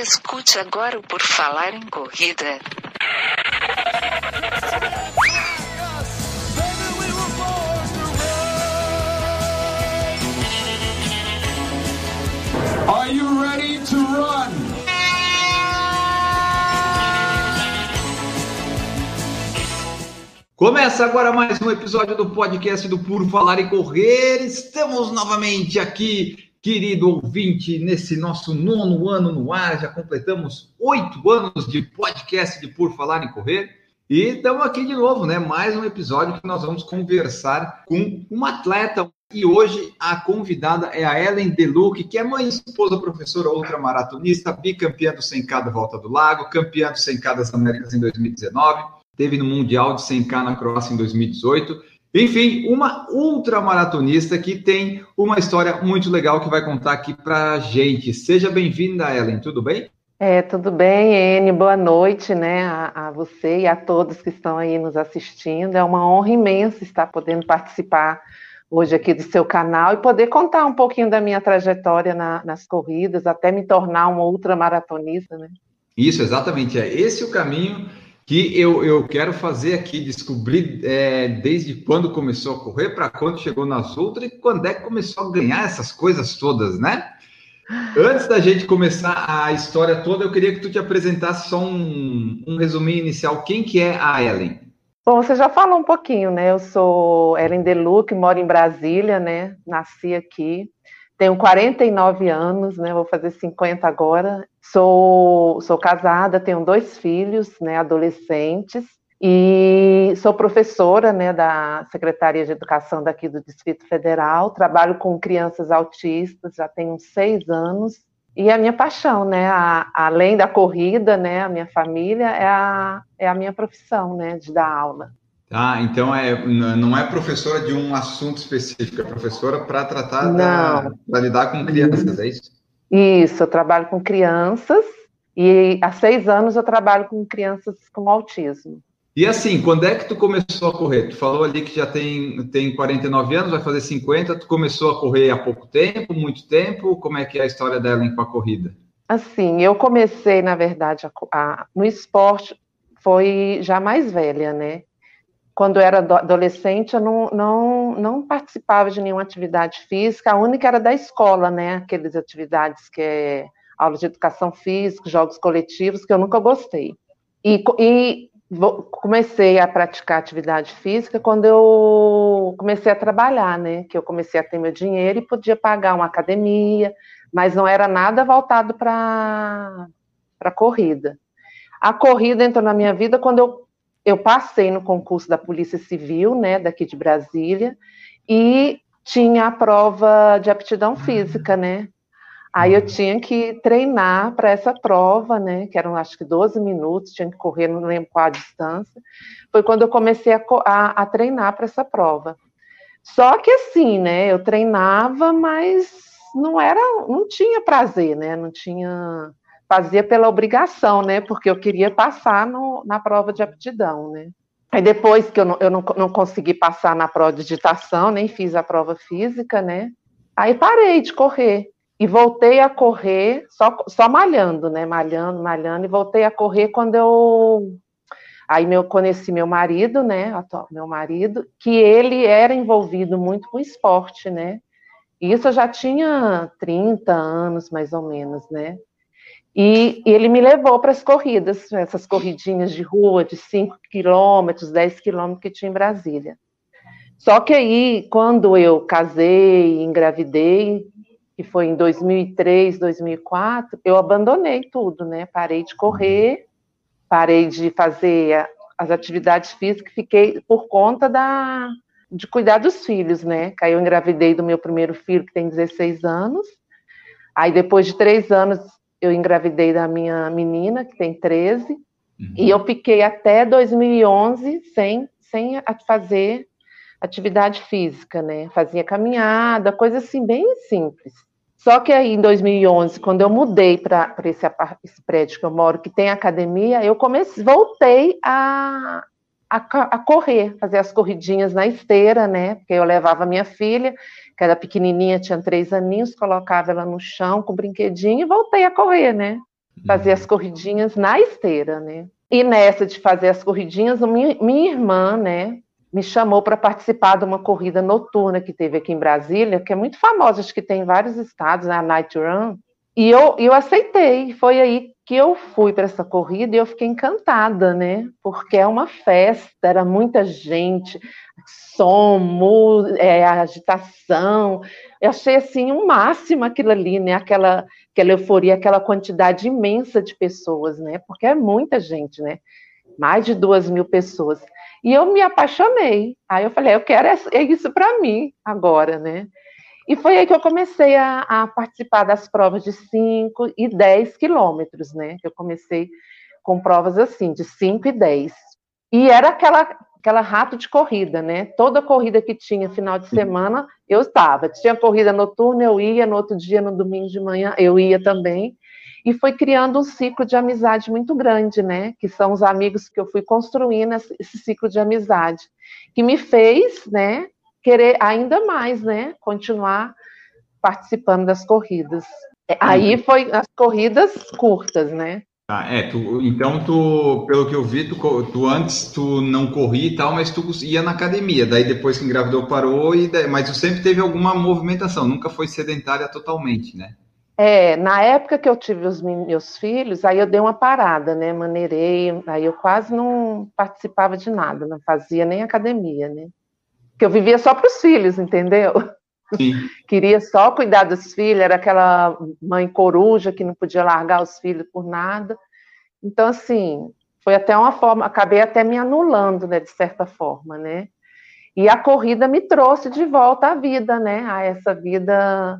Escute agora o Por Falar em Corrida. Are you ready to run? Começa agora mais um episódio do podcast do Por Falar e Correr. Estamos novamente aqui, querido ouvinte, nesse nosso nono ano no ar. Já completamos oito anos de podcast de Por Falar e Correr. E estamos aqui de novo, né? Mais um episódio que nós vamos conversar com uma atleta. E hoje a convidada é a Ellen Deluc, que é mãe, esposa, professora, ultramaratonista, bicampeã do 100K da Volta do Lago, campeã do 100K das Américas em 2019, teve no Mundial de 100K na Croácia em 2018. Enfim, uma ultramaratonista que tem uma história muito legal que vai contar aqui pra gente. Seja bem-vinda, Ellen, tudo bem? É, tudo bem, Ene? Boa noite, né, a, a, você e a todos que estão aí nos assistindo. É uma honra imensa estar podendo participar hoje aqui do seu canal e poder contar um pouquinho da minha trajetória na, nas corridas, até me tornar uma ultramaratonista, né? Isso, exatamente. É esse o caminho que eu, eu quero fazer aqui, descobrir é, desde quando começou a correr, para quando chegou nas ultras e quando é que começou a ganhar essas coisas todas, né? Antes da gente começar a história toda, eu queria que tu te apresentasse só um, um resuminho inicial. Quem que é a Ellen? Bom, você já falou um pouquinho, né? Eu sou Ellen Deluc, moro em Brasília, né? Nasci aqui. Tenho 49 anos, né? Vou fazer 50 agora. Sou, sou casada, tenho dois filhos, né? Adolescentes. E sou professora né, da Secretaria de Educação daqui do Distrito Federal, trabalho com crianças autistas, já tenho seis anos, e a minha paixão, né, a, além da corrida, né, a minha família, é a, é a minha profissão, né, de dar aula. Ah, então é, não é professora de um assunto específico, é professora para tratar, para lidar com crianças, é isso? Isso, eu trabalho com crianças, e há seis anos eu trabalho com crianças com autismo. E assim, quando é que tu começou a correr? Tu falou ali que já tem, tem 49 anos, vai fazer 50, tu começou a correr há pouco tempo, muito tempo? Como é que é a história dela com a corrida? Assim, eu comecei, na verdade, a, a, no esporte, foi já mais velha, né? Quando era adolescente, eu não, não, não participava de nenhuma atividade física, a única era da escola, né? Aquelas atividades que é aula de educação física, jogos coletivos, que eu nunca gostei. E, e comecei a praticar atividade física quando eu comecei a trabalhar, né? Que eu comecei a ter meu dinheiro e podia pagar uma academia, mas não era nada voltado para para corrida. A corrida entrou na minha vida quando eu, eu passei no concurso da Polícia Civil, né, daqui de Brasília, e tinha a prova de aptidão física, né? Aí eu tinha que treinar para essa prova, né? Que eram acho que 12 minutos, tinha que correr, não lembro qual a distância. Foi quando eu comecei a, a, a treinar para essa prova. Só que assim, né? Eu treinava, mas não era, não tinha prazer, né? Não tinha, fazia pela obrigação, né? Porque eu queria passar no, na prova de aptidão, né? Aí depois que eu, não, eu não, não consegui passar na prova de digitação, nem fiz a prova física, né? Aí parei de correr e voltei a correr só, só malhando, né? Malhando, malhando, e voltei a correr quando eu aí eu conheci meu marido, né? Meu marido, que ele era envolvido muito com esporte, né? E isso eu já tinha 30 anos, mais ou menos, né? E, ele me levou para as corridas, essas corridinhas de rua de 5 quilômetros, 10 quilômetros que tinha em Brasília. Só que aí, quando eu casei, engravidei, que foi em 2003, 2004, eu abandonei tudo, né? Parei de correr, parei de fazer as atividades físicas, fiquei por conta da de cuidar dos filhos, né? Eu engravidei do meu primeiro filho, que tem 16 anos. Aí depois de três anos, eu engravidei da minha menina, que tem 13. Uhum. E eu fiquei até 2011 sem, sem fazer atividade física, né? Fazia caminhada, coisa assim, bem simples. Só que aí, em 2011, quando eu mudei para esse, esse, prédio que eu moro, que tem academia, eu comecei, voltei a, a, a, correr, fazer as corridinhas na esteira, né? Porque eu levava minha filha, que era pequenininha, tinha três aninhos, colocava ela no chão com o brinquedinho e voltei a correr, né? Fazer as corridinhas na esteira, né? E nessa de fazer as corridinhas, minha, minha irmã, né, me chamou para participar de uma corrida noturna que teve aqui em Brasília, que é muito famosa, acho que tem em vários estados, né, a Night Run. E eu, eu aceitei. Foi aí que eu fui para essa corrida e eu fiquei encantada, né? Porque é uma festa, era muita gente, som, é, agitação. Eu achei assim um máximo aquilo ali, né? Aquela, aquela euforia, aquela quantidade imensa de pessoas, né? Porque é muita gente, né? Mais de duas mil pessoas. E eu me apaixonei. Aí eu falei, eu quero é isso para mim agora, né? E foi aí que eu comecei a, a participar das provas de 5 e 10 quilômetros, né? Eu comecei com provas assim, de 5 e 10. E era aquela, aquela rato de corrida, né? Toda corrida que tinha final de semana, eu estava. Tinha corrida noturna, eu ia, no outro dia, no domingo de manhã, eu ia também e foi criando um ciclo de amizade muito grande, né? Que são os amigos que eu fui construindo esse ciclo de amizade, que me fez, né, querer ainda mais, né, continuar participando das corridas. É, aí uhum. foi as corridas curtas, né? Ah, é, tu, então tu, pelo que eu vi, tu, tu antes tu não corria e tal, mas tu ia na academia, daí depois que engravidou parou, e daí, mas tu sempre teve alguma movimentação, nunca foi sedentária totalmente, né? É, na época que eu tive os meus filhos, aí eu dei uma parada, né? Maneirei, aí eu quase não participava de nada, não fazia nem academia, né? Que eu vivia só para os filhos, entendeu? Queria só cuidar dos filhos, era aquela mãe coruja que não podia largar os filhos por nada. Então, assim, foi até uma forma, acabei até me anulando, né, de certa forma, né? E a corrida me trouxe de volta à vida, né? A essa vida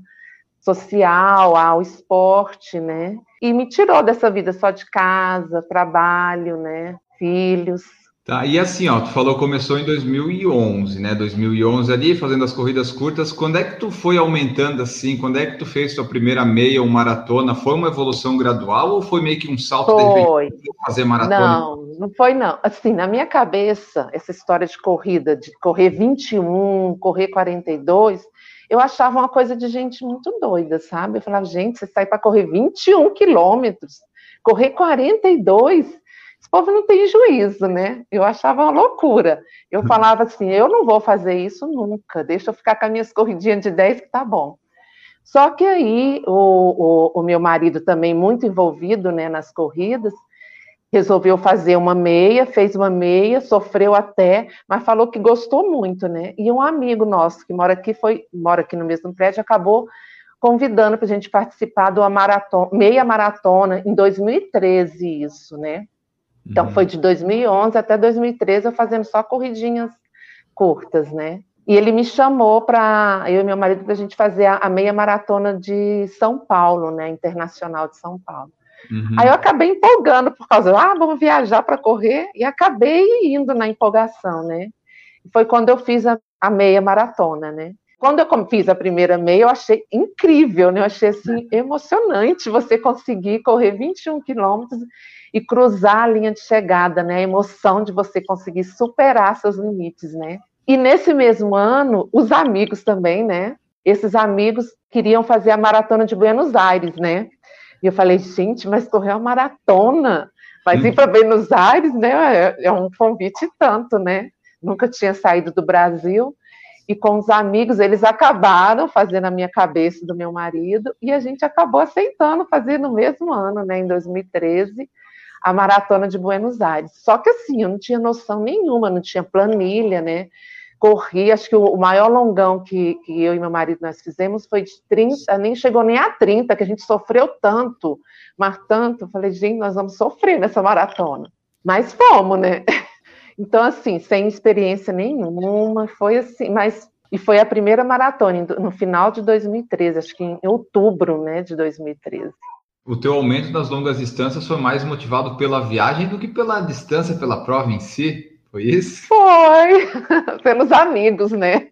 social, ao esporte, né? E me tirou dessa vida só de casa, trabalho, né? Filhos. Tá, e assim, ó, tu falou começou em 2011, né? 2011 ali, fazendo as corridas curtas. Quando é que tu foi aumentando assim? Quando é que tu fez tua primeira meia ou maratona? Foi uma evolução gradual ou foi meio que um salto foi. de fazer maratona? Não, não foi não. Assim, na minha cabeça, essa história de corrida, de correr 21, correr 42, eu achava uma coisa de gente muito doida, sabe? Eu falava, gente, você sai para correr 21 quilômetros, correr 42, esse povo não tem juízo, né? Eu achava uma loucura. Eu falava assim, eu não vou fazer isso nunca, deixa eu ficar com as minhas corridinhas de 10 que tá bom. Só que aí o, o, o meu marido também muito envolvido né, nas corridas, resolveu fazer uma meia, fez uma meia, sofreu até, mas falou que gostou muito, né? E um amigo nosso que mora aqui foi mora aqui no mesmo prédio acabou convidando para a gente participar de uma maratona, meia maratona em 2013 isso, né? Então uhum. foi de 2011 até 2013 eu fazendo só corridinhas curtas, né? E ele me chamou para eu e meu marido para a gente fazer a, a meia maratona de São Paulo, né? Internacional de São Paulo. Uhum. Aí eu acabei empolgando por causa, ah, vamos viajar para correr, e acabei indo na empolgação, né? Foi quando eu fiz a, a meia maratona, né? Quando eu fiz a primeira meia, eu achei incrível, né? Eu achei assim emocionante você conseguir correr 21 quilômetros e cruzar a linha de chegada, né? A emoção de você conseguir superar seus limites, né? E nesse mesmo ano, os amigos também, né? Esses amigos queriam fazer a maratona de Buenos Aires, né? E eu falei, gente, mas correr uma maratona, mas ir para Buenos Aires, né? É, é um convite tanto, né? Nunca tinha saído do Brasil. E com os amigos, eles acabaram fazendo a minha cabeça do meu marido, e a gente acabou aceitando fazer no mesmo ano, né, em 2013, a maratona de Buenos Aires. Só que assim, eu não tinha noção nenhuma, não tinha planilha, né? corri, acho que o maior longão que, que eu e meu marido nós fizemos foi de 30, nem chegou nem a 30, que a gente sofreu tanto, mas tanto, falei, gente, nós vamos sofrer nessa maratona. Mas fomos, né? Então, assim, sem experiência nenhuma, foi assim, mas e foi a primeira maratona no final de 2013, acho que em outubro, né, de 2013. O teu aumento das longas distâncias foi mais motivado pela viagem do que pela distância, pela prova em si? Foi isso? Foi, pelos amigos, né?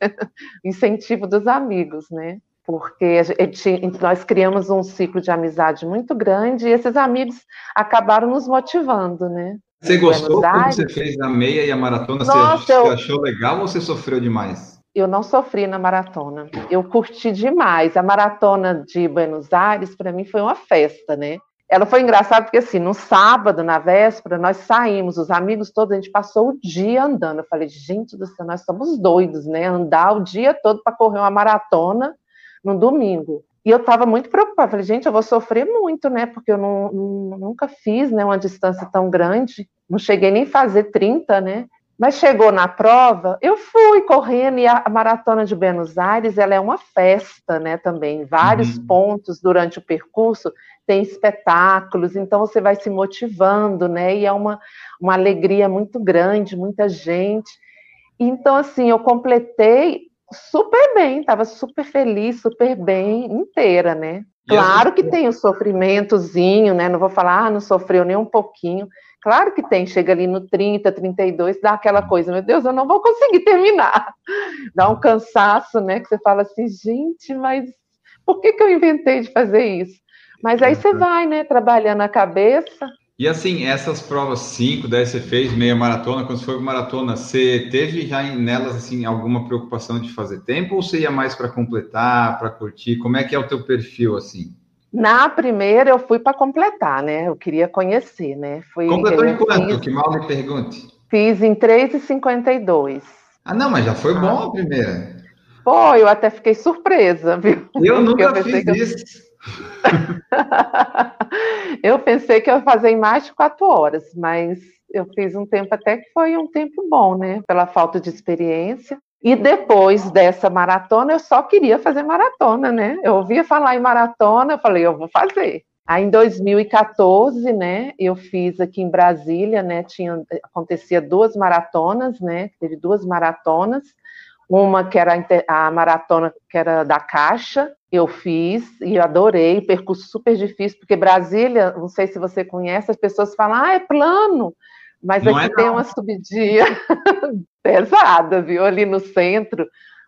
Incentivo dos amigos, né? Porque gente, nós criamos um ciclo de amizade muito grande e esses amigos acabaram nos motivando, né? Você gostou quando você fez a meia e a maratona? Nossa, você eu... achou legal ou você sofreu demais? Eu não sofri na maratona. Eu curti demais. A maratona de Buenos Aires, para mim, foi uma festa, né? ela foi engraçada porque, assim, no sábado, na véspera, nós saímos, os amigos todos, a gente passou o dia andando. Eu falei, gente do céu, nós somos doidos, né? Andar o dia todo para correr uma maratona no domingo. E eu estava muito preocupada. Falei, gente, eu vou sofrer muito, né? Porque eu não, não, nunca fiz né, uma distância tão grande. Não cheguei nem a fazer 30, né? Mas chegou na prova, eu fui correndo e a maratona de Buenos Aires, ela é uma festa, né, também. Vários uhum. pontos durante o percurso tem espetáculos, então você vai se motivando, né? E é uma, uma alegria muito grande, muita gente. Então, assim, eu completei super bem, estava super feliz, super bem, inteira, né? Claro que tem o sofrimentozinho, né? Não vou falar, ah, não sofreu nem um pouquinho. Claro que tem, chega ali no 30, 32, dá aquela coisa, meu Deus, eu não vou conseguir terminar. Dá um cansaço, né? Que você fala assim, gente, mas por que, que eu inventei de fazer isso? Mas aí você vai, né, trabalhando a cabeça. E assim, essas provas 5, 10 você fez, meia maratona, quando você foi maratona, você teve já nelas assim alguma preocupação de fazer tempo ou você ia mais para completar, para curtir? Como é que é o teu perfil assim? Na primeira eu fui para completar, né? Eu queria conhecer, né? Fui, Completou em quanto? Fiz, que mal me pergunte. Fiz em 3,52. Ah, não, mas já foi ah. bom a primeira. Foi, eu até fiquei surpresa, viu? Eu nunca eu fiz eu... isso. eu pensei que eu ia fazer em mais de quatro horas, mas eu fiz um tempo até que foi um tempo bom, né? Pela falta de experiência. E depois dessa maratona, eu só queria fazer maratona, né? Eu ouvia falar em maratona, eu falei, eu vou fazer. Aí em 2014, né, eu fiz aqui em Brasília, né, tinha acontecia duas maratonas, né, teve duas maratonas, uma que era a maratona que era da Caixa, eu fiz e adorei, percurso super difícil, porque Brasília, não sei se você conhece, as pessoas falam, ah, é plano, mas não aqui é tem uma subidinha pesada, viu? Ali no centro,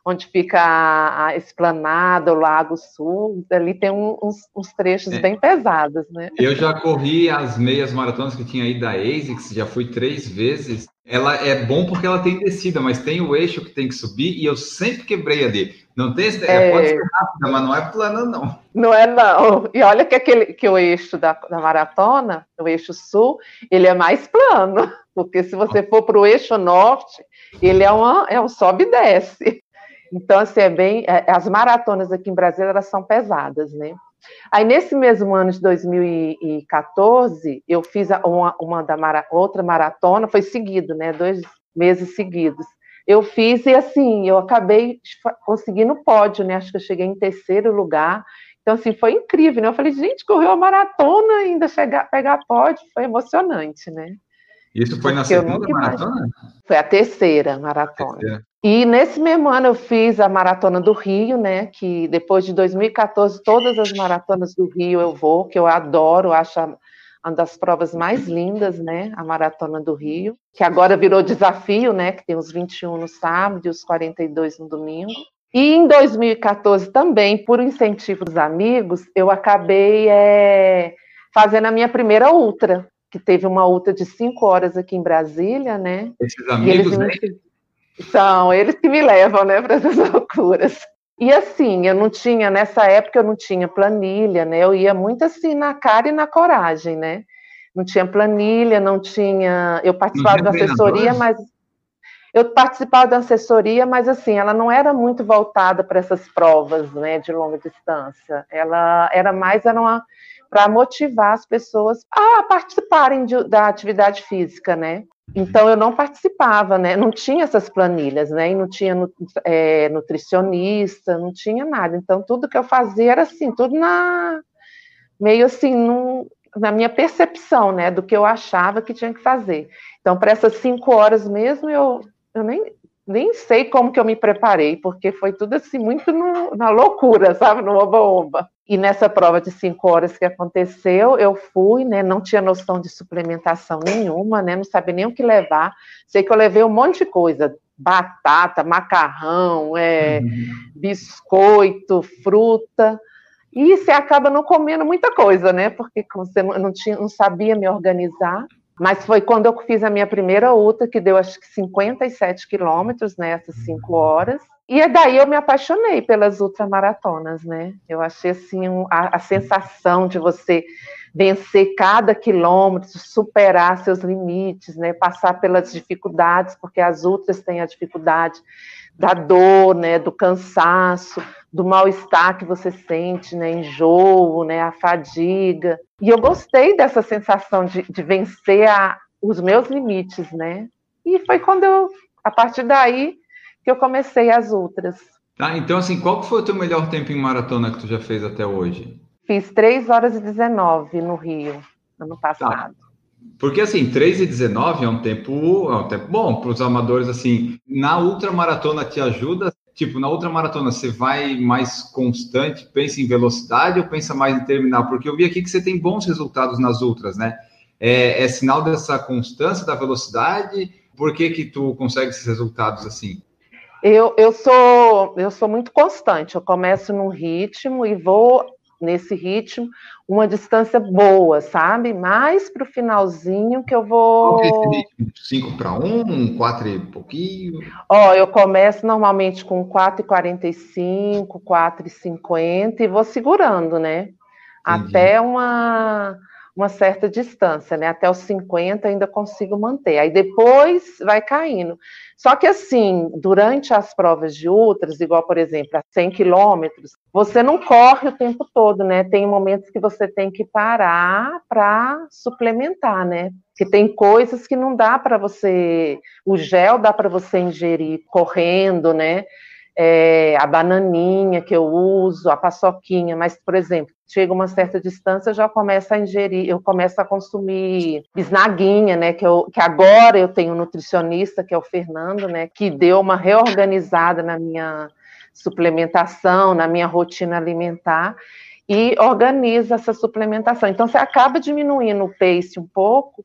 onde fica a, a esplanada, o Lago Sul, ali tem um, uns, uns, trechos é. bem pesados, né? Eu já corri as meias maratonas que tinha aí da ASICS, já fui três vezes. Ela é bom porque ela tem descida, mas tem o eixo que tem que subir e eu sempre quebrei ali. Não tem esse, é... pode ser rápida, mas não é plana, não. Não é, não. E olha que aquele que o eixo da, da maratona, o eixo sul, ele é mais plano, porque se você for para o eixo norte, ele é, uma, é um sobe e desce. Então, assim, é bem. É, as maratonas aqui em Brasília elas são pesadas, né? Aí, nesse mesmo ano de 2014, eu fiz uma, uma da mara, outra maratona, foi seguido, né? Dois meses seguidos. Eu fiz e, assim, eu acabei conseguindo o pódio, né? Acho que eu cheguei em terceiro lugar. Então, assim, foi incrível, né? Eu falei, gente, correu a maratona ainda chegar, pegar pódio, foi emocionante, né? Isso foi Porque na segunda maratona? Foi a terceira maratona. A terceira. E nesse mesmo ano eu fiz a maratona do Rio, né? Que depois de 2014, todas as maratonas do Rio eu vou, que eu adoro, acho uma das provas mais lindas, né? A maratona do Rio, que agora virou desafio, né? Que tem os 21 no sábado e os 42 no domingo. E em 2014 também, por incentivo dos amigos, eu acabei é, fazendo a minha primeira ultra, que teve uma ultra de cinco horas aqui em Brasília, né? Esses amigos, né? São eles que me levam, né, para essas loucuras. E assim, eu não tinha, nessa época eu não tinha planilha, né? Eu ia muito assim na cara e na coragem, né? Não tinha planilha, não tinha. Eu participava da assessoria, mas. Eu participava da assessoria, mas assim, ela não era muito voltada para essas provas, né, de longa distância. Ela era mais era uma para motivar as pessoas a participarem de, da atividade física, né? Então eu não participava, né? Não tinha essas planilhas, né? E não tinha é, nutricionista, não tinha nada. Então tudo que eu fazia era assim, tudo na meio assim, num, na minha percepção, né? Do que eu achava que tinha que fazer. Então para essas cinco horas mesmo eu, eu nem nem sei como que eu me preparei, porque foi tudo assim muito no, na loucura, sabe? No oba-oba. E nessa prova de cinco horas que aconteceu, eu fui, né? Não tinha noção de suplementação nenhuma, né? Não sabia nem o que levar. Sei que eu levei um monte de coisa: batata, macarrão, é, uhum. biscoito, fruta. E você acaba não comendo muita coisa, né? Porque você não, tinha, não sabia me organizar. Mas foi quando eu fiz a minha primeira UTA, que deu acho que 57 quilômetros nessas né, cinco horas. E é daí eu me apaixonei pelas ultramaratonas, né? Eu achei assim um, a, a, sensação de você vencer cada quilômetro, superar seus limites, né? Passar pelas dificuldades, porque as ultras têm a dificuldade da dor, né? Do cansaço, do mal-estar que você sente, né? Enjoo, né? A fadiga. E eu gostei dessa sensação de, de vencer a, os meus limites, né? E foi quando eu, a partir daí, que eu comecei as outras. Tá, então assim, qual foi o teu melhor tempo em maratona que tu já fez até hoje? Fiz 3 horas e 19 no Rio, ano passado. Tá. Porque assim, 3 e 19 é um tempo, é um tempo bom para os amadores assim. Na ultramaratona te ajuda? Tipo, na ultramaratona você vai mais constante, pensa em velocidade ou pensa mais em terminar? Porque eu vi aqui que você tem bons resultados nas ultras, né? É, é sinal dessa constância da velocidade? Por que que tu consegue esses resultados assim? Eu, eu, sou, eu sou muito constante, eu começo num ritmo e vou nesse ritmo uma distância boa, sabe? Mais para o finalzinho que eu vou. 5 para 1, 4 e pouquinho? Ó, eu começo normalmente com 4,45, 4,50 e vou segurando, né? Entendi. Até uma, uma certa distância, né? Até os 50 ainda consigo manter. Aí depois vai caindo. Só que assim, durante as provas de ultras, igual por exemplo, a 100 quilômetros, você não corre o tempo todo, né? Tem momentos que você tem que parar para suplementar, né? Que tem coisas que não dá para você, o gel dá para você ingerir correndo, né? É, a bananinha que eu uso, a paçoquinha, mas, por exemplo, chega uma certa distância, eu já começo a ingerir, eu começo a consumir bisnaguinha, né, que, eu, que agora eu tenho um nutricionista, que é o Fernando, né, que deu uma reorganizada na minha suplementação, na minha rotina alimentar, e organiza essa suplementação. Então, você acaba diminuindo o pace um pouco,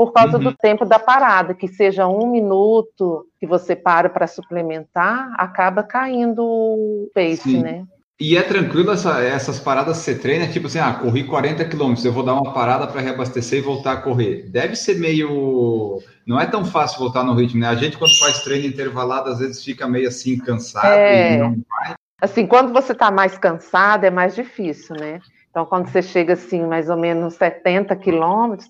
por causa uhum. do tempo da parada, que seja um minuto que você para para suplementar, acaba caindo o pace, Sim. né? E é tranquilo essa, essas paradas que você treina, tipo assim, ah, corri 40 quilômetros, eu vou dar uma parada para reabastecer e voltar a correr. Deve ser meio. Não é tão fácil voltar no ritmo, né? A gente, quando faz treino intervalado, às vezes fica meio assim, cansado é... e não vai. Assim, quando você está mais cansado, é mais difícil, né? Então, quando você chega assim, mais ou menos 70 quilômetros,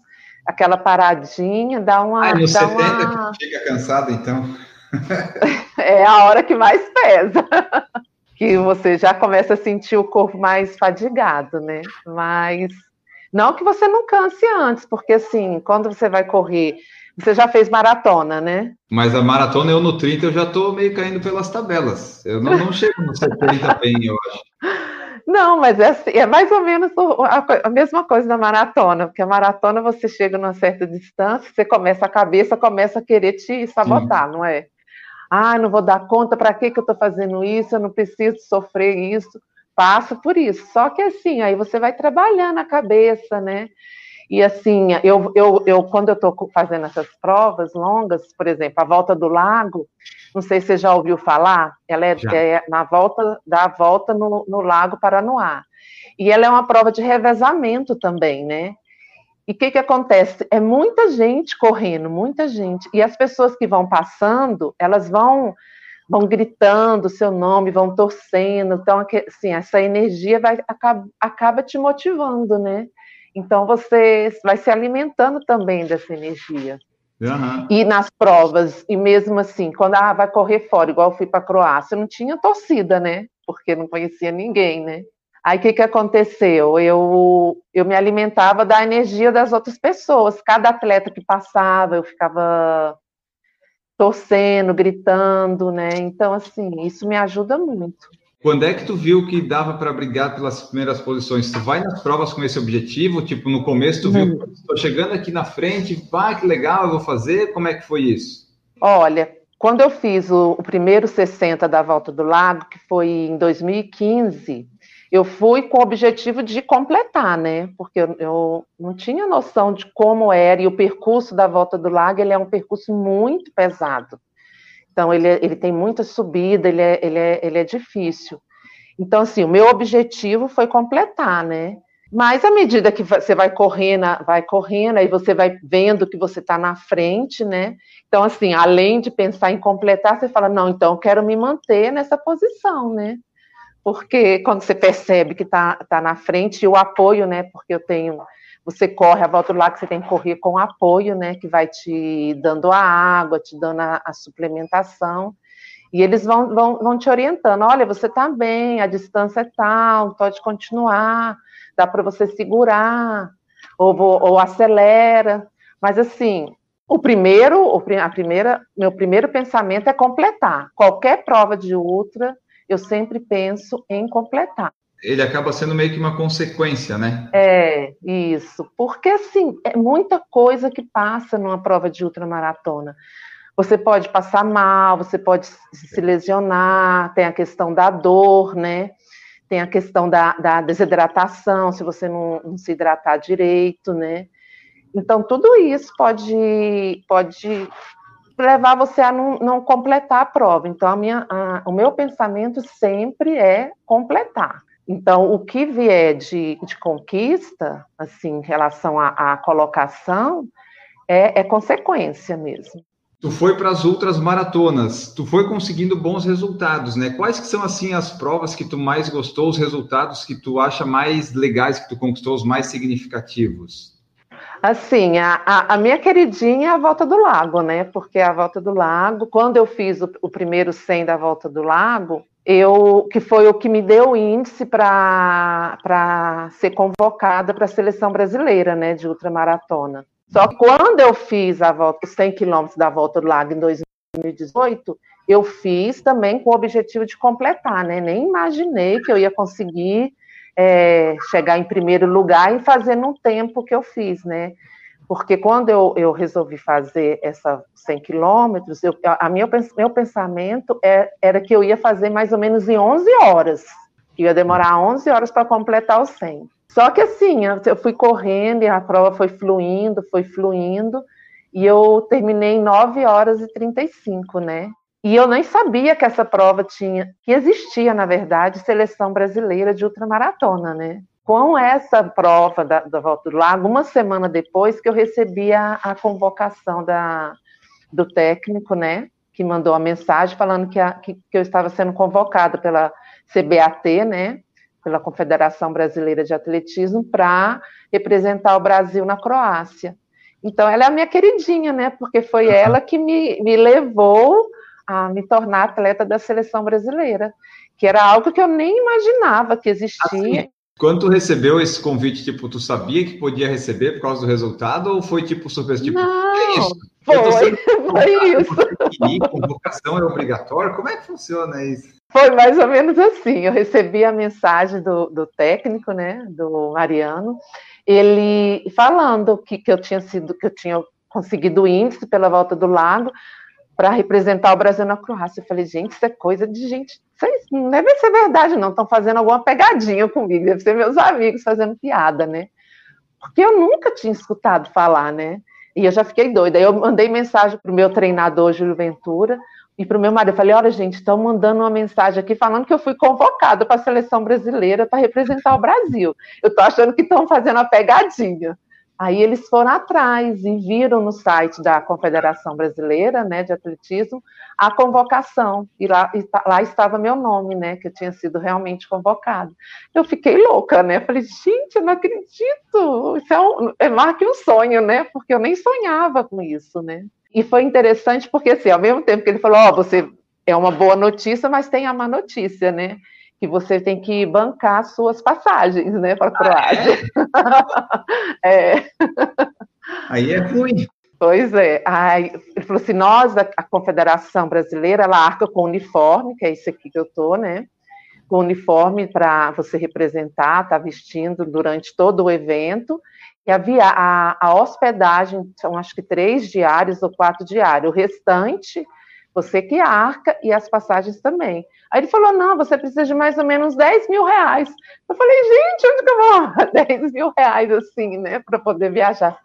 aquela paradinha, dá uma. Ah, nos dá 70 uma... que fica cansado, então. é a hora que mais pesa. que você já começa a sentir o corpo mais fadigado, né? Mas não que você não canse antes, porque assim, quando você vai correr, você já fez maratona, né? Mas a maratona eu no 30 eu já tô meio caindo pelas tabelas. Eu não, não chego no 70 bem, eu acho. Não, mas é, assim, é mais ou menos a, a, mesma coisa da maratona, porque a maratona você chega numa certa distância, você começa, a cabeça começa a querer te sabotar, Sim. não é? Ah, não vou dar conta, para que, que eu estou fazendo isso? Eu não preciso sofrer isso. Passo por isso. Só que assim, aí você vai trabalhando a cabeça, né? E assim, eu, eu, eu quando eu estou fazendo essas provas longas, por exemplo, a volta do lago, não sei se você já ouviu falar, ela é, é na volta da volta no, no Lago Paranoá. E ela é uma prova de revezamento também, né? E o que, que acontece? É muita gente correndo, muita gente. E as pessoas que vão passando, elas vão vão gritando o seu nome, vão torcendo. Então, assim, essa energia vai, acaba, acaba te motivando, né? Então você vai se alimentando também dessa energia. Uhum. E nas provas, e mesmo assim, quando ah, vai correr fora, igual eu fui para a Croácia, não tinha torcida, né? Porque não conhecia ninguém, né? Aí o que, que aconteceu? Eu, eu me alimentava da energia das outras pessoas. Cada atleta que passava, eu ficava torcendo, gritando, né? Então, assim, isso me ajuda muito. Quando é que tu viu que dava para brigar pelas primeiras posições? Tu vai nas provas com esse objetivo? Tipo, no começo tu viu, estou chegando aqui na frente, pá, que legal, eu vou fazer. Como é que foi isso? Olha, quando eu fiz o, o primeiro 60 da Volta do Lago, que foi em 2015, eu fui com o objetivo de completar, né? Porque eu, eu, não tinha noção de como era, e o percurso da Volta do Lago, ele é um percurso muito pesado. Então, ele, é, ele tem muita subida, ele é, ele, é, ele é difícil. Então, assim, o meu objetivo foi completar, né? Mas à medida que você vai correndo, vai correndo, aí você vai vendo que você está na frente, né? Então, assim, além de pensar em completar, você fala, não, então eu quero me manter nessa posição, né? Porque quando você percebe que está tá na frente, e o apoio, né? Porque eu tenho você corre a volta do lago, você tem que correr com apoio, né, que vai te dando a água, te dando a, a suplementação, e eles vão, vão, vão te orientando, olha, você está bem, a distância é tal, pode continuar, dá para você segurar, ou, ou acelera, mas assim, o primeiro, a primeira, meu primeiro pensamento é completar. Qualquer prova de ultra, eu sempre penso em completar ele acaba sendo meio que uma consequência, né? É, isso. Porque, assim, é muita coisa que passa numa prova de ultramaratona. Você pode passar mal, você pode se lesionar, tem a questão da dor, né? Tem a questão da, da desidratação, se você não, não, se hidratar direito, né? Então, tudo isso pode, pode levar você a não, não completar a prova. Então, a minha, a, o meu pensamento sempre é completar. Então, o que vier de, de conquista, assim, em relação à, colocação, é, é, consequência mesmo. Tu foi para as outras maratonas, tu foi conseguindo bons resultados, né? Quais que são, assim, as provas que tu mais gostou, os resultados que tu acha mais legais, que tu conquistou, os mais significativos? Assim, a, a, a, minha queridinha é a Volta do Lago, né? Porque a Volta do Lago, quando eu fiz o, o primeiro 100 da Volta do Lago, eu que foi o que me deu o índice para ser convocada para a seleção brasileira, né, de ultramaratona. Só que quando eu fiz a volta, os 100 quilômetros da Volta do Lago em 2018, eu fiz também com o objetivo de completar, né? Nem imaginei que eu ia conseguir é, chegar em primeiro lugar e fazer no tempo que eu fiz, né? Porque quando eu, eu resolvi fazer essa 100 quilômetros, a minha, meu pensamento é, era que eu ia fazer mais ou menos em 11 horas, que ia demorar 11 horas para completar os 100. Só que assim, eu fui correndo e a prova foi fluindo, foi fluindo, e eu terminei em 9 horas e 35, né? E eu nem sabia que essa prova tinha, que existia, na verdade, seleção brasileira de ultramaratona, né? Com essa prova da, da Volta do Lago, uma semana depois que eu recebi a, a convocação da, do técnico, né, que mandou a mensagem falando que, a, que, que eu estava sendo convocada pela CBAT, né, pela Confederação Brasileira de Atletismo, para representar o Brasil na Croácia. Então, ela é a minha queridinha, né, porque foi uhum. ela que me, me levou a me tornar atleta da seleção brasileira, que era algo que eu nem imaginava que existia. Assim, quando tu recebeu esse convite, tipo, tu sabia que podia receber por causa do resultado ou foi tipo surpresa? Tipo, Não, é isso? Foi, foi isso. convocação é obrigatória? Como é que funciona isso? Foi mais ou menos assim. Eu recebi a mensagem do, do técnico, né, do Mariano, ele falando que, que eu tinha sido, que eu tinha conseguido o índice pela volta do lago, para representar o Brasil na Croácia. Eu falei, gente, isso é coisa de gente. Não deve ser verdade, não. Estão fazendo alguma pegadinha comigo, deve ser meus amigos fazendo piada, né? Porque eu nunca tinha escutado falar, né? E eu já fiquei doida. Aí eu mandei mensagem para o meu treinador, Júlio Ventura, e para o meu marido. Eu falei: olha, gente, estão mandando uma mensagem aqui falando que eu fui convocada para a seleção brasileira para representar o Brasil. Eu estou achando que estão fazendo uma pegadinha. Aí eles foram atrás e viram no site da Confederação Brasileira né, de Atletismo a convocação, e lá, e lá estava meu nome, né, que eu tinha sido realmente convocado. Eu fiquei louca, né? Falei, gente, eu não acredito, isso é, um, é mais que um sonho, né? Porque eu nem sonhava com isso, né? E foi interessante porque, assim, ao mesmo tempo que ele falou, ó, oh, você é uma boa notícia, mas tem a má notícia, né? Que você tem que bancar suas passagens, né, para a Croácia. Ah, é? é. Aí é ruim. Pois é. Aí, ele falou assim: nós, a, Confederação Brasileira, ela arca com uniforme, que é esse aqui que eu tô, né? Com uniforme para você representar, tá vestindo durante todo o evento. E a, via, a, a hospedagem são acho que três diários ou quatro diários. O restante você que arca e as passagens também. Aí ele falou: não, você precisa de mais ou menos 10 mil reais. Eu falei, gente, onde que eu vou 10 mil reais assim, né, para poder viajar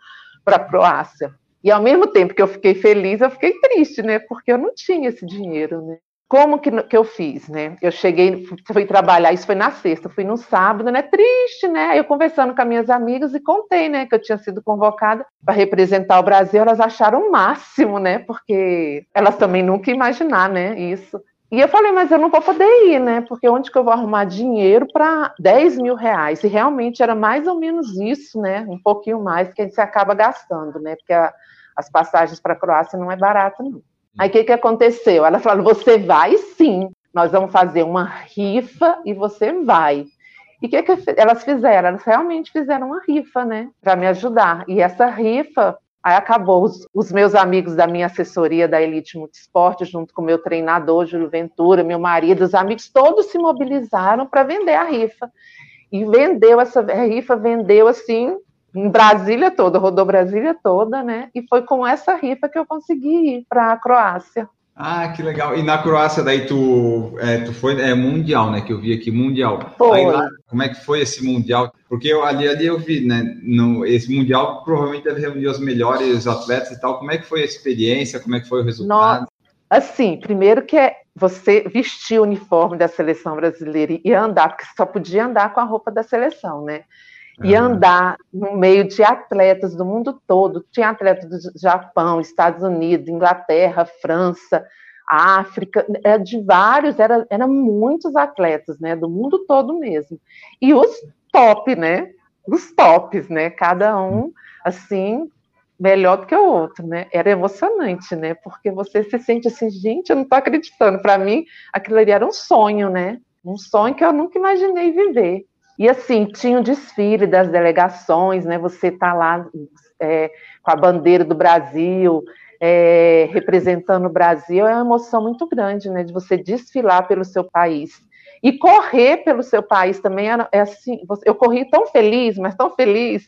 para a Croácia? E ao mesmo tempo que eu fiquei feliz, eu fiquei triste, né, porque eu não tinha esse dinheiro, né. Como que, que eu fiz, né? Eu cheguei, fui trabalhar, isso foi na sexta, fui no sábado, né? Triste, né? Eu conversando com as minhas amigas e contei, né, que eu tinha sido convocada para representar o Brasil, elas acharam o máximo, né? Porque elas também nunca imaginar, né, isso. E eu falei, mas eu não vou poder ir, né? Porque onde que eu vou arrumar dinheiro para 10 mil reais? E realmente era mais ou menos isso, né? Um pouquinho mais que a gente acaba gastando, né? Porque a, as passagens para a Croácia não é barato, não. Aí o que, que aconteceu? Ela falou: você vai sim, nós vamos fazer uma rifa e você vai. E o que, que elas fizeram? Elas realmente fizeram uma rifa, né? Para me ajudar. E essa rifa, aí acabou. Os, os, meus amigos da minha assessoria da Elite Multisport, junto com meu treinador, Júlio Ventura, meu marido, os amigos, todos se mobilizaram para vender a rifa. E vendeu essa rifa, vendeu assim, em Brasília toda, rodou Brasília toda, né? E foi com essa rifa que eu consegui ir para a Croácia. Ah, que legal. E na Croácia, daí tu, é, tu foi, é mundial, né? Que eu vi aqui, mundial. Foi. Aí, lá, como é que foi esse mundial? Porque eu, ali, ali eu vi, né? No, esse mundial provavelmente deve reunir os melhores atletas e tal. Como é que foi a experiência? Como é que foi o resultado? Nossa. Assim, primeiro que é você vestir o uniforme da seleção brasileira e andar, porque só podia andar com a roupa da seleção, né? E andar no meio de atletas do mundo todo. Tinha atletas do Japão, Estados Unidos, Inglaterra, França, África, era de vários, era, era muitos atletas, né, do mundo todo mesmo. E os top, né, os tops, né, cada um, assim, melhor do que o outro, né, era emocionante, né, porque você se sente assim, gente, eu não estou acreditando, para mim, aquilo ali era um sonho, né, um sonho que eu nunca imaginei viver. E assim, tinha o desfile das delegações, né? Você tá lá é, com a bandeira do Brasil, é, representando o Brasil, é uma emoção muito grande, né? De você desfilar pelo seu país. E correr pelo seu país também é assim. Eu corri tão feliz, mas tão feliz,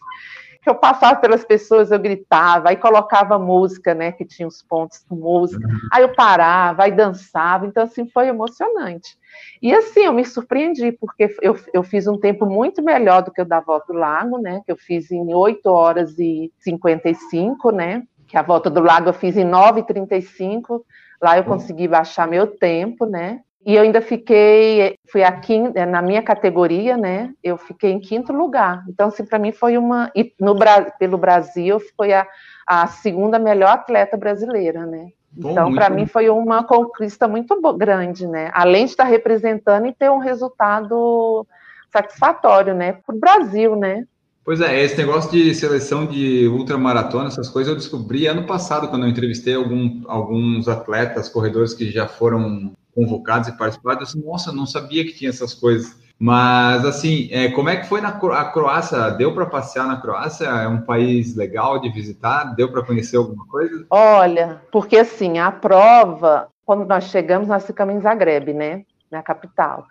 que eu passava pelas pessoas, eu gritava, aí colocava música, né, que tinha os pontos com música, uhum. aí eu parava, aí dançava, então, assim, foi emocionante. E, assim, eu me surpreendi, porque eu, eu fiz um tempo muito melhor do que o da Volta do Lago, né, que eu fiz em 8 horas e 55, né, que a Volta do Lago eu fiz em 9h35, lá eu consegui baixar meu tempo, né, e eu ainda fiquei, fui aqui na minha categoria, né? Eu fiquei em quinto lugar. Então, assim, para mim foi uma. E no, pelo Brasil, foi a, a segunda melhor atleta brasileira, né? Bom, então, para mim, foi uma conquista muito grande, né? Além de estar representando e ter um resultado satisfatório, né? Para o Brasil, né? Pois é, esse negócio de seleção de ultramaratona, essas coisas, eu descobri ano passado, quando eu entrevistei algum, alguns atletas, corredores que já foram convocados e participados, eu disse, nossa, não sabia que tinha essas coisas. Mas, assim, é, como é que foi na a Croácia? Deu para passear na Croácia? É um país legal de visitar? Deu para conhecer alguma coisa? Olha, porque, assim, a prova, quando nós chegamos, nós ficamos em Zagreb, né? Na capital.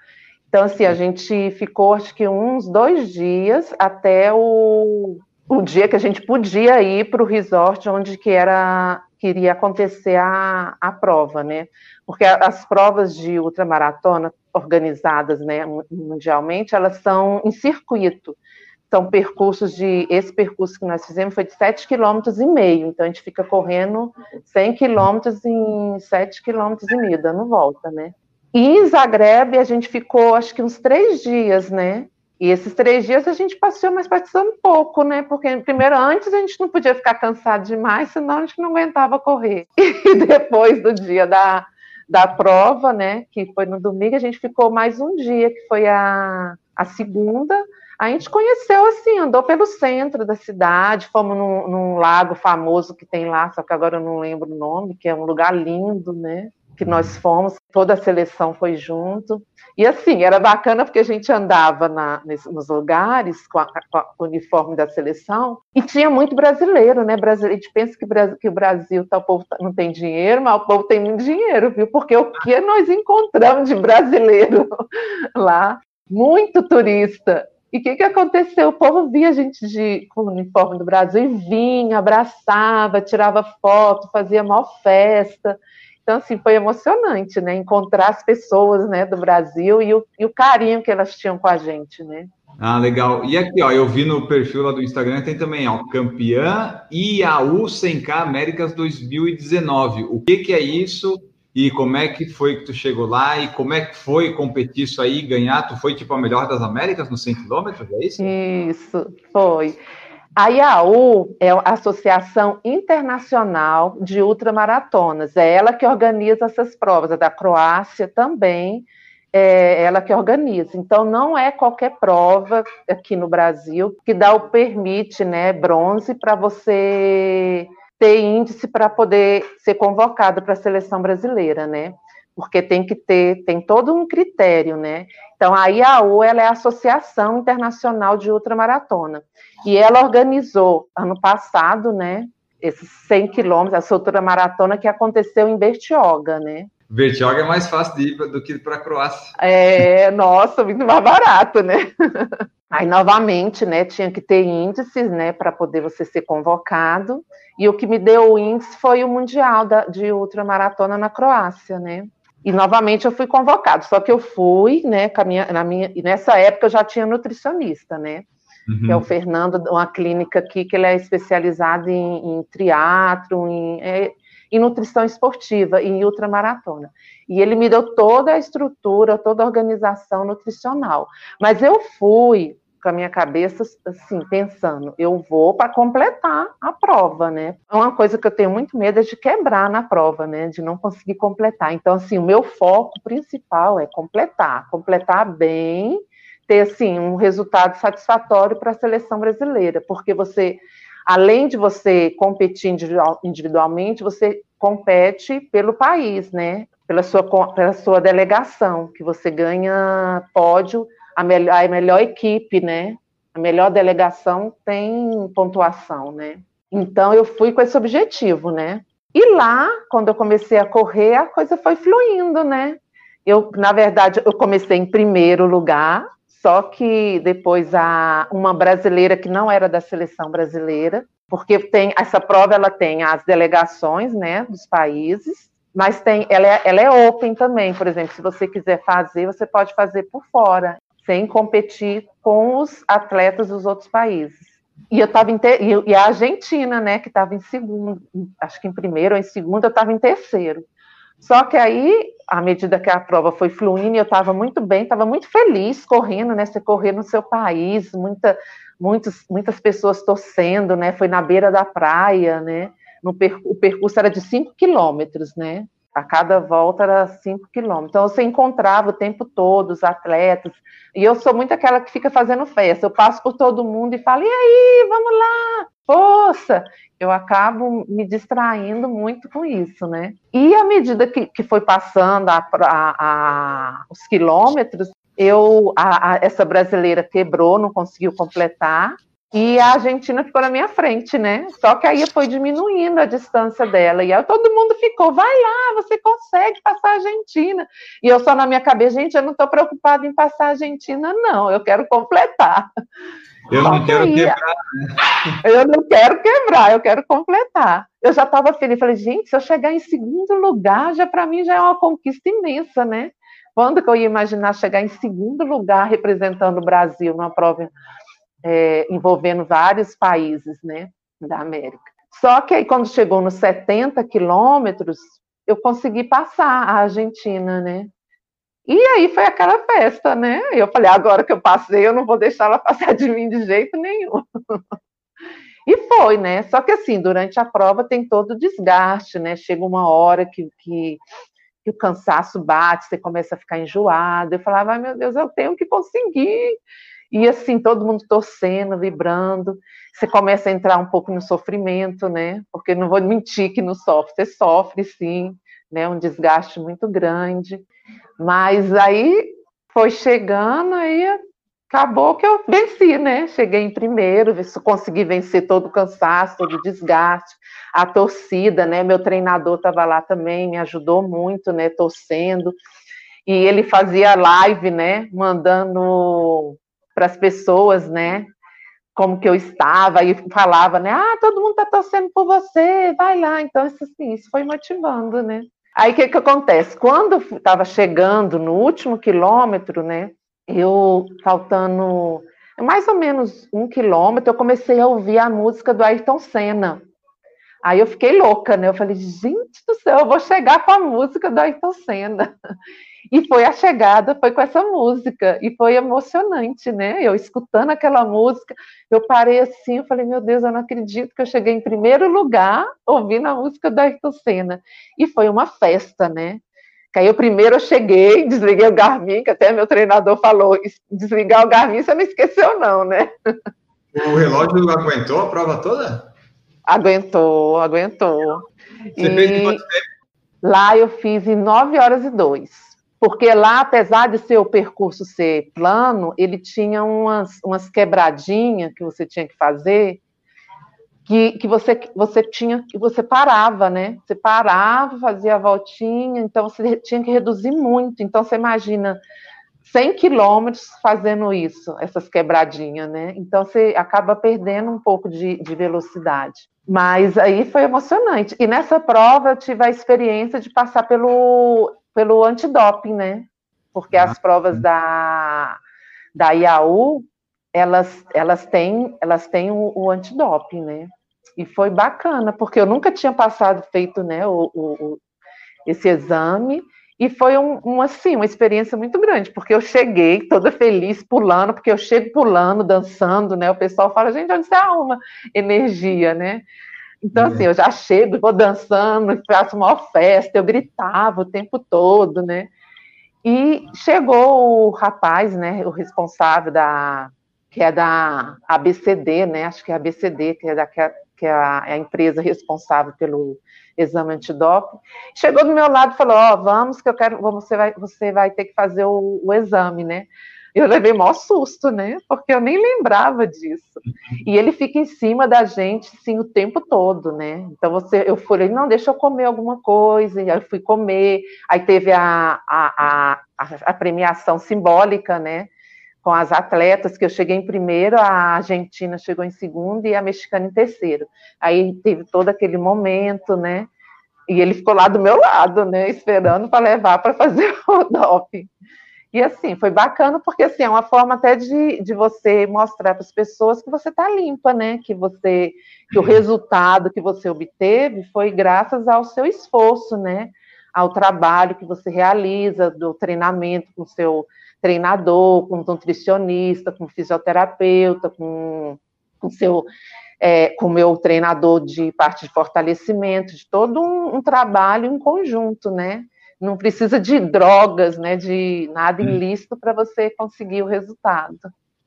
Então, assim, a gente ficou, acho que uns dois dias até o, o dia que a gente podia ir para o resort onde que era queria acontecer a, a prova, né? Porque as provas de ultramaratona organizadas né, mundialmente, elas são em circuito. São percursos de. Esse percurso que nós fizemos foi de 7,5 km. Então a gente fica correndo 100 km em 7,5 km e meio, dando volta, né? E em Zagreb a gente ficou acho que uns três dias, né? E esses três dias a gente passeou, mas passeou um pouco, né? Porque primeiro, antes a gente não podia ficar cansado demais, senão a gente não aguentava correr. E depois do dia da, da prova, né? Que foi no domingo, a gente ficou mais um dia, que foi a, a segunda. A gente conheceu assim, andou pelo centro da cidade, fomos num, num lago famoso que tem lá, só que agora eu não lembro o nome, que é um lugar lindo, né? Que nós fomos, toda a seleção foi junto. E assim, era bacana porque a gente andava na, nos lugares com, a, com, o uniforme da seleção e tinha muito brasileiro, né? Brasileiro, a gente pensa que, que o Brasil tá, o povo tá, não tem dinheiro, mas o povo tem muito dinheiro, viu? Porque o que nós encontramos de brasileiro lá? Muito turista. E o que, que aconteceu? O povo via a gente de, com o uniforme do Brasil e vinha, abraçava, tirava foto, fazia maior festa. Então, assim, foi emocionante, né? Encontrar as pessoas né, do Brasil e o, e o carinho que elas tinham com a gente, né? Ah, legal. E aqui, ó, eu vi no perfil lá do Instagram, tem também, ó, campeã IAU 100K Américas 2019. O que que é isso? E como é que foi que tu chegou lá e como é que foi competir isso aí, ganhar? Tu foi tipo a melhor das Américas nos 100 quilômetros, é isso? Isso, foi. A IAU é a Associação Internacional de Ultramaratonas. É ela que organiza essas provas. A da Croácia também é ela que organiza. Então, não é qualquer prova aqui no Brasil que dá o permite, né, bronze, para você ter índice para poder ser convocado para a seleção brasileira, né? Porque tem que ter, tem todo um critério, né? Então, a IAU ela é a Associação Internacional de Ultramaratona. E ela organizou, ano passado, né, esses 100 quilômetros, essa ultramaratona que aconteceu em Bertioga, né? Bertioga é mais fácil de ir do que para a Croácia. É, nossa, muito mais barato, né? Aí, novamente, né, tinha que ter índices, né, para poder você ser convocado. E o que me deu o índice foi o Mundial da, de Ultramaratona na Croácia, né? E novamente eu fui convocado, só que eu fui, né, minha, na minha, e nessa época eu já tinha nutricionista, né? Uhum. Que é o Fernando, uma clínica aqui que ele é especializado em, em triatlo, em, é, em nutrição esportiva, em ultramaratona. E ele me deu toda a estrutura, toda a organização nutricional. Mas eu fui com a minha cabeça assim, pensando, eu vou para completar a prova, né? Uma coisa que eu tenho muito medo é de quebrar na prova, né? De não conseguir completar. Então, assim, o meu foco principal é completar, completar bem, ter assim um resultado satisfatório para a seleção brasileira, porque você além de você competir individualmente, você compete pelo país, né? Pela sua, pela sua delegação, que você ganha pódio a melhor, a melhor equipe, né? A melhor delegação tem pontuação, né? Então eu fui com esse objetivo, né? E lá, quando eu comecei a correr, a coisa foi fluindo, né? Eu, na verdade, eu comecei em primeiro lugar, só que depois a uma brasileira que não era da seleção brasileira, porque tem essa prova ela tem as delegações, né, dos países, mas tem ela é, ela é open também, por exemplo, se você quiser fazer, você pode fazer por fora sem competir com os atletas dos outros países. E eu estava e a Argentina, né, que estava em segundo, acho que em primeiro ou em segundo, eu estava em terceiro. Só que aí, à medida que a prova foi fluindo, eu estava muito bem, estava muito feliz correndo, né? Você correr no seu país, muita, muitos, muitas pessoas torcendo, né? Foi na beira da praia, né? No per... o percurso era de 5 quilômetros, né? A cada volta era 5 quilômetros. Então, você encontrava o tempo todo os atletas. E eu sou muito aquela que fica fazendo festa. Eu passo por todo mundo e falo: e aí, vamos lá, força! Eu acabo me distraindo muito com isso, né? E à medida que, que foi passando a, a, a, os quilômetros, eu, essa brasileira quebrou, não conseguiu completar e a Argentina ficou na minha frente, né? Só que aí foi diminuindo a distância dela. E aí todo mundo ficou, vai lá, você consegue passar a Argentina. E eu só na minha cabeça, gente, eu não estou preocupada em passar a Argentina, não, eu quero completar. Eu não quero aí, quebrar. Né? Eu não quero quebrar, eu quero completar. Eu já estava feliz, falei, gente, se eu chegar em segundo lugar, já para mim já é uma conquista imensa, né? Quando que eu ia imaginar chegar em segundo lugar representando o Brasil numa prova é, envolvendo vários países né, da América. Só que aí, quando chegou nos 70 quilômetros, eu consegui passar a Argentina, né? E aí foi aquela festa, né? Eu falei, agora que eu passei, eu não vou deixar ela passar de mim de jeito nenhum. e foi, né? Só que assim, durante a prova tem todo o desgaste, né? Chega uma hora que, que, que o cansaço bate, você começa a ficar enjoado. Eu falava, ai meu Deus, eu tenho que conseguir. E assim, todo mundo torcendo, vibrando. Você começa a entrar um pouco no sofrimento, né? Porque não vou mentir que não sofre, você sofre sim, né? Um desgaste muito grande. Mas aí foi chegando, aí acabou que eu venci, né? Cheguei em primeiro, consegui vencer todo o cansaço, todo o desgaste, a torcida, né? Meu treinador estava lá também, me ajudou muito, né? Torcendo. E ele fazia live, né? Mandando para as pessoas, né? Como que eu estava, e falava, né? Ah, todo mundo está torcendo por você, vai lá. Então, isso, assim, isso foi motivando, né? Aí o que, que acontece? Quando estava chegando no último quilômetro, né? Eu faltando mais ou menos um quilômetro, eu comecei a ouvir a música do Ayrton Senna. Aí eu fiquei louca, né? Eu falei, gente do céu, eu vou chegar com a música do Ayrton Senna. E foi a chegada, foi com essa música, e foi emocionante, né? Eu escutando aquela música, eu parei assim, eu falei, meu Deus, eu não acredito que eu cheguei em primeiro lugar ouvindo a música da Ayrton Senna. E foi uma festa, né? Que aí eu primeiro eu cheguei, desliguei o Garmin, que até meu treinador falou, desligar o Garmin você não esqueceu não, né? O relógio aguentou a prova toda? Aguentou, aguentou. Você e... fez em quanto tempo? Lá eu fiz em 9 horas e 2. Porque lá, apesar de ser o percurso ser plano, ele tinha umas, umas quebradinhas que você tinha que fazer, que, que você, você tinha que você parava, né? Você parava, fazia a voltinha, então você tinha que reduzir muito. Então você imagina 100 quilômetros fazendo isso, essas quebradinhas, né? Então você acaba perdendo um pouco de, de velocidade. Mas aí foi emocionante. E nessa prova eu tive a experiência de passar pelo pelo antidoping, né? Porque as ah, provas da, da IAU, elas, elas têm, elas têm o, o antidoping, né? E foi bacana, porque eu nunca tinha passado, feito né, o, o esse exame, e foi um, um, assim, uma experiência muito grande, porque eu cheguei toda feliz, pulando, porque eu chego pulando, dançando, né? O pessoal fala, gente, onde você arruma energia, né? Então, assim, eu já chego, vou dançando, faço uma festa, eu gritava o tempo todo, né? E chegou o rapaz, né, o responsável da, que é da ABCD, né, acho que é a ABCD, que é, da, que é a, é a empresa responsável pelo exame antidoping, chegou do meu lado e falou, ó, oh, vamos que eu quero, você vai, você vai ter que fazer o, o exame, né? Eu levei maior susto, né? Porque eu nem lembrava disso. E ele fica em cima da gente, sim, o tempo todo, né? Então você, eu falei, não, deixa eu comer alguma coisa, e aí eu fui comer. Aí teve a, a, a, a premiação simbólica, né? Com as atletas, que eu cheguei em primeiro, a Argentina chegou em segundo e a mexicana em terceiro. Aí teve todo aquele momento, né? E ele ficou lá do meu lado, né? Esperando para levar para fazer o doping. E assim, foi bacana porque assim, é uma forma até de, de você mostrar para as pessoas que você está limpa, né? Que você que o resultado que você obteve foi graças ao seu esforço, né? Ao trabalho que você realiza, do treinamento com o seu treinador, com o nutricionista, com o fisioterapeuta, com o seu é, com o meu treinador de parte de fortalecimento, de todo um, um trabalho em conjunto, né? Não precisa de drogas, né, de nada hum. ilícito para você conseguir o resultado.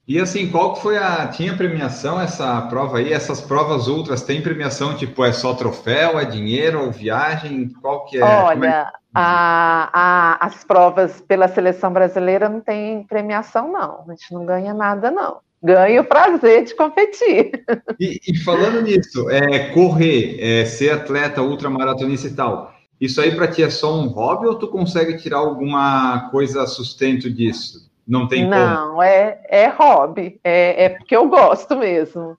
E assim, qual que foi a. Tinha premiação essa prova aí? Essas provas outras têm premiação, tipo, é só troféu, é dinheiro, ou viagem? Qual que é? Olha, é? A, a, as provas pela seleção brasileira não tem premiação, não. A gente não ganha nada, não. Ganha o prazer de competir. E, e falando nisso, é, correr, é, ser atleta, ultramaratonista e tal, isso aí para ti é só um hobby ou tu consegue tirar alguma coisa sustento disso? Não tem Não, como? é, é hobby, é, é porque eu gosto mesmo.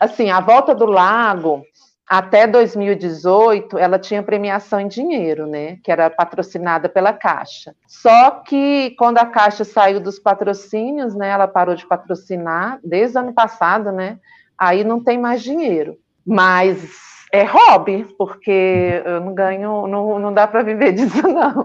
Assim, a volta do lago, até 2018, ela tinha premiação em dinheiro, né? Que era patrocinada pela Caixa. Só que quando a Caixa saiu dos patrocínios, né? Ela parou de patrocinar desde o ano passado, né? Aí não tem mais dinheiro. Mas é hobby, porque eu não ganho, não, não dá para viver disso, não.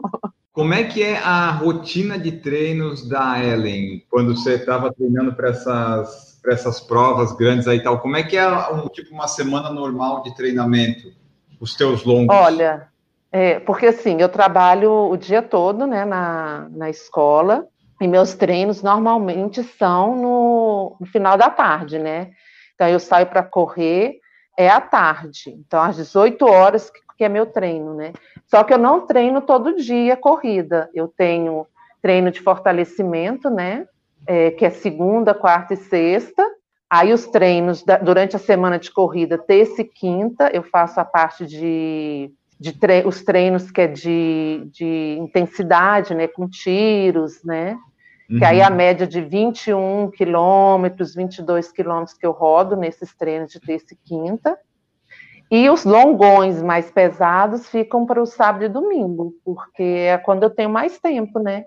Como é que é a rotina de treinos da Ellen quando você estava treinando para essas, essas provas grandes aí e tal? Como é que é um, tipo uma semana normal de treinamento? Os teus longos? Olha, é, porque assim, eu trabalho o dia todo né, na, na escola e meus treinos normalmente são no, no final da tarde, né? Então eu saio para correr é à tarde. Então, às 18 horas, que é meu treino, né? Só que eu não treino todo dia corrida. Eu tenho treino de fortalecimento, né? É, que é segunda, quarta e sexta. Aí os treinos da, durante a semana de corrida, terça e quinta, eu faço a parte de, de tre os treinos que é de, de intensidade, né? Com tiros, né? Uhum. Que aí a uhum. média de 21 quilômetros, 22 quilômetros que eu rodo nesses treinos de terça e quinta. E os longões mais pesados ficam para o sábado e domingo, porque é quando eu tenho mais tempo, né?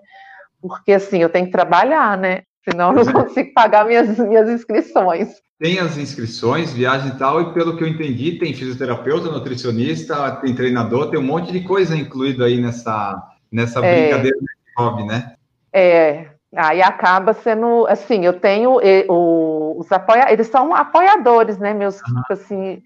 Porque assim, eu tenho que trabalhar, né? Senão eu não consigo pagar minhas, minhas inscrições. tem as inscrições, viagem e tal, e pelo que eu entendi, tem fisioterapeuta, nutricionista, tem treinador, tem um monte de coisa incluído aí nessa, nessa é. brincadeira de hobby, né? É, aí acaba sendo, assim, eu tenho o, os apoia, eles são apoiadores, né, meus, uhum. assim,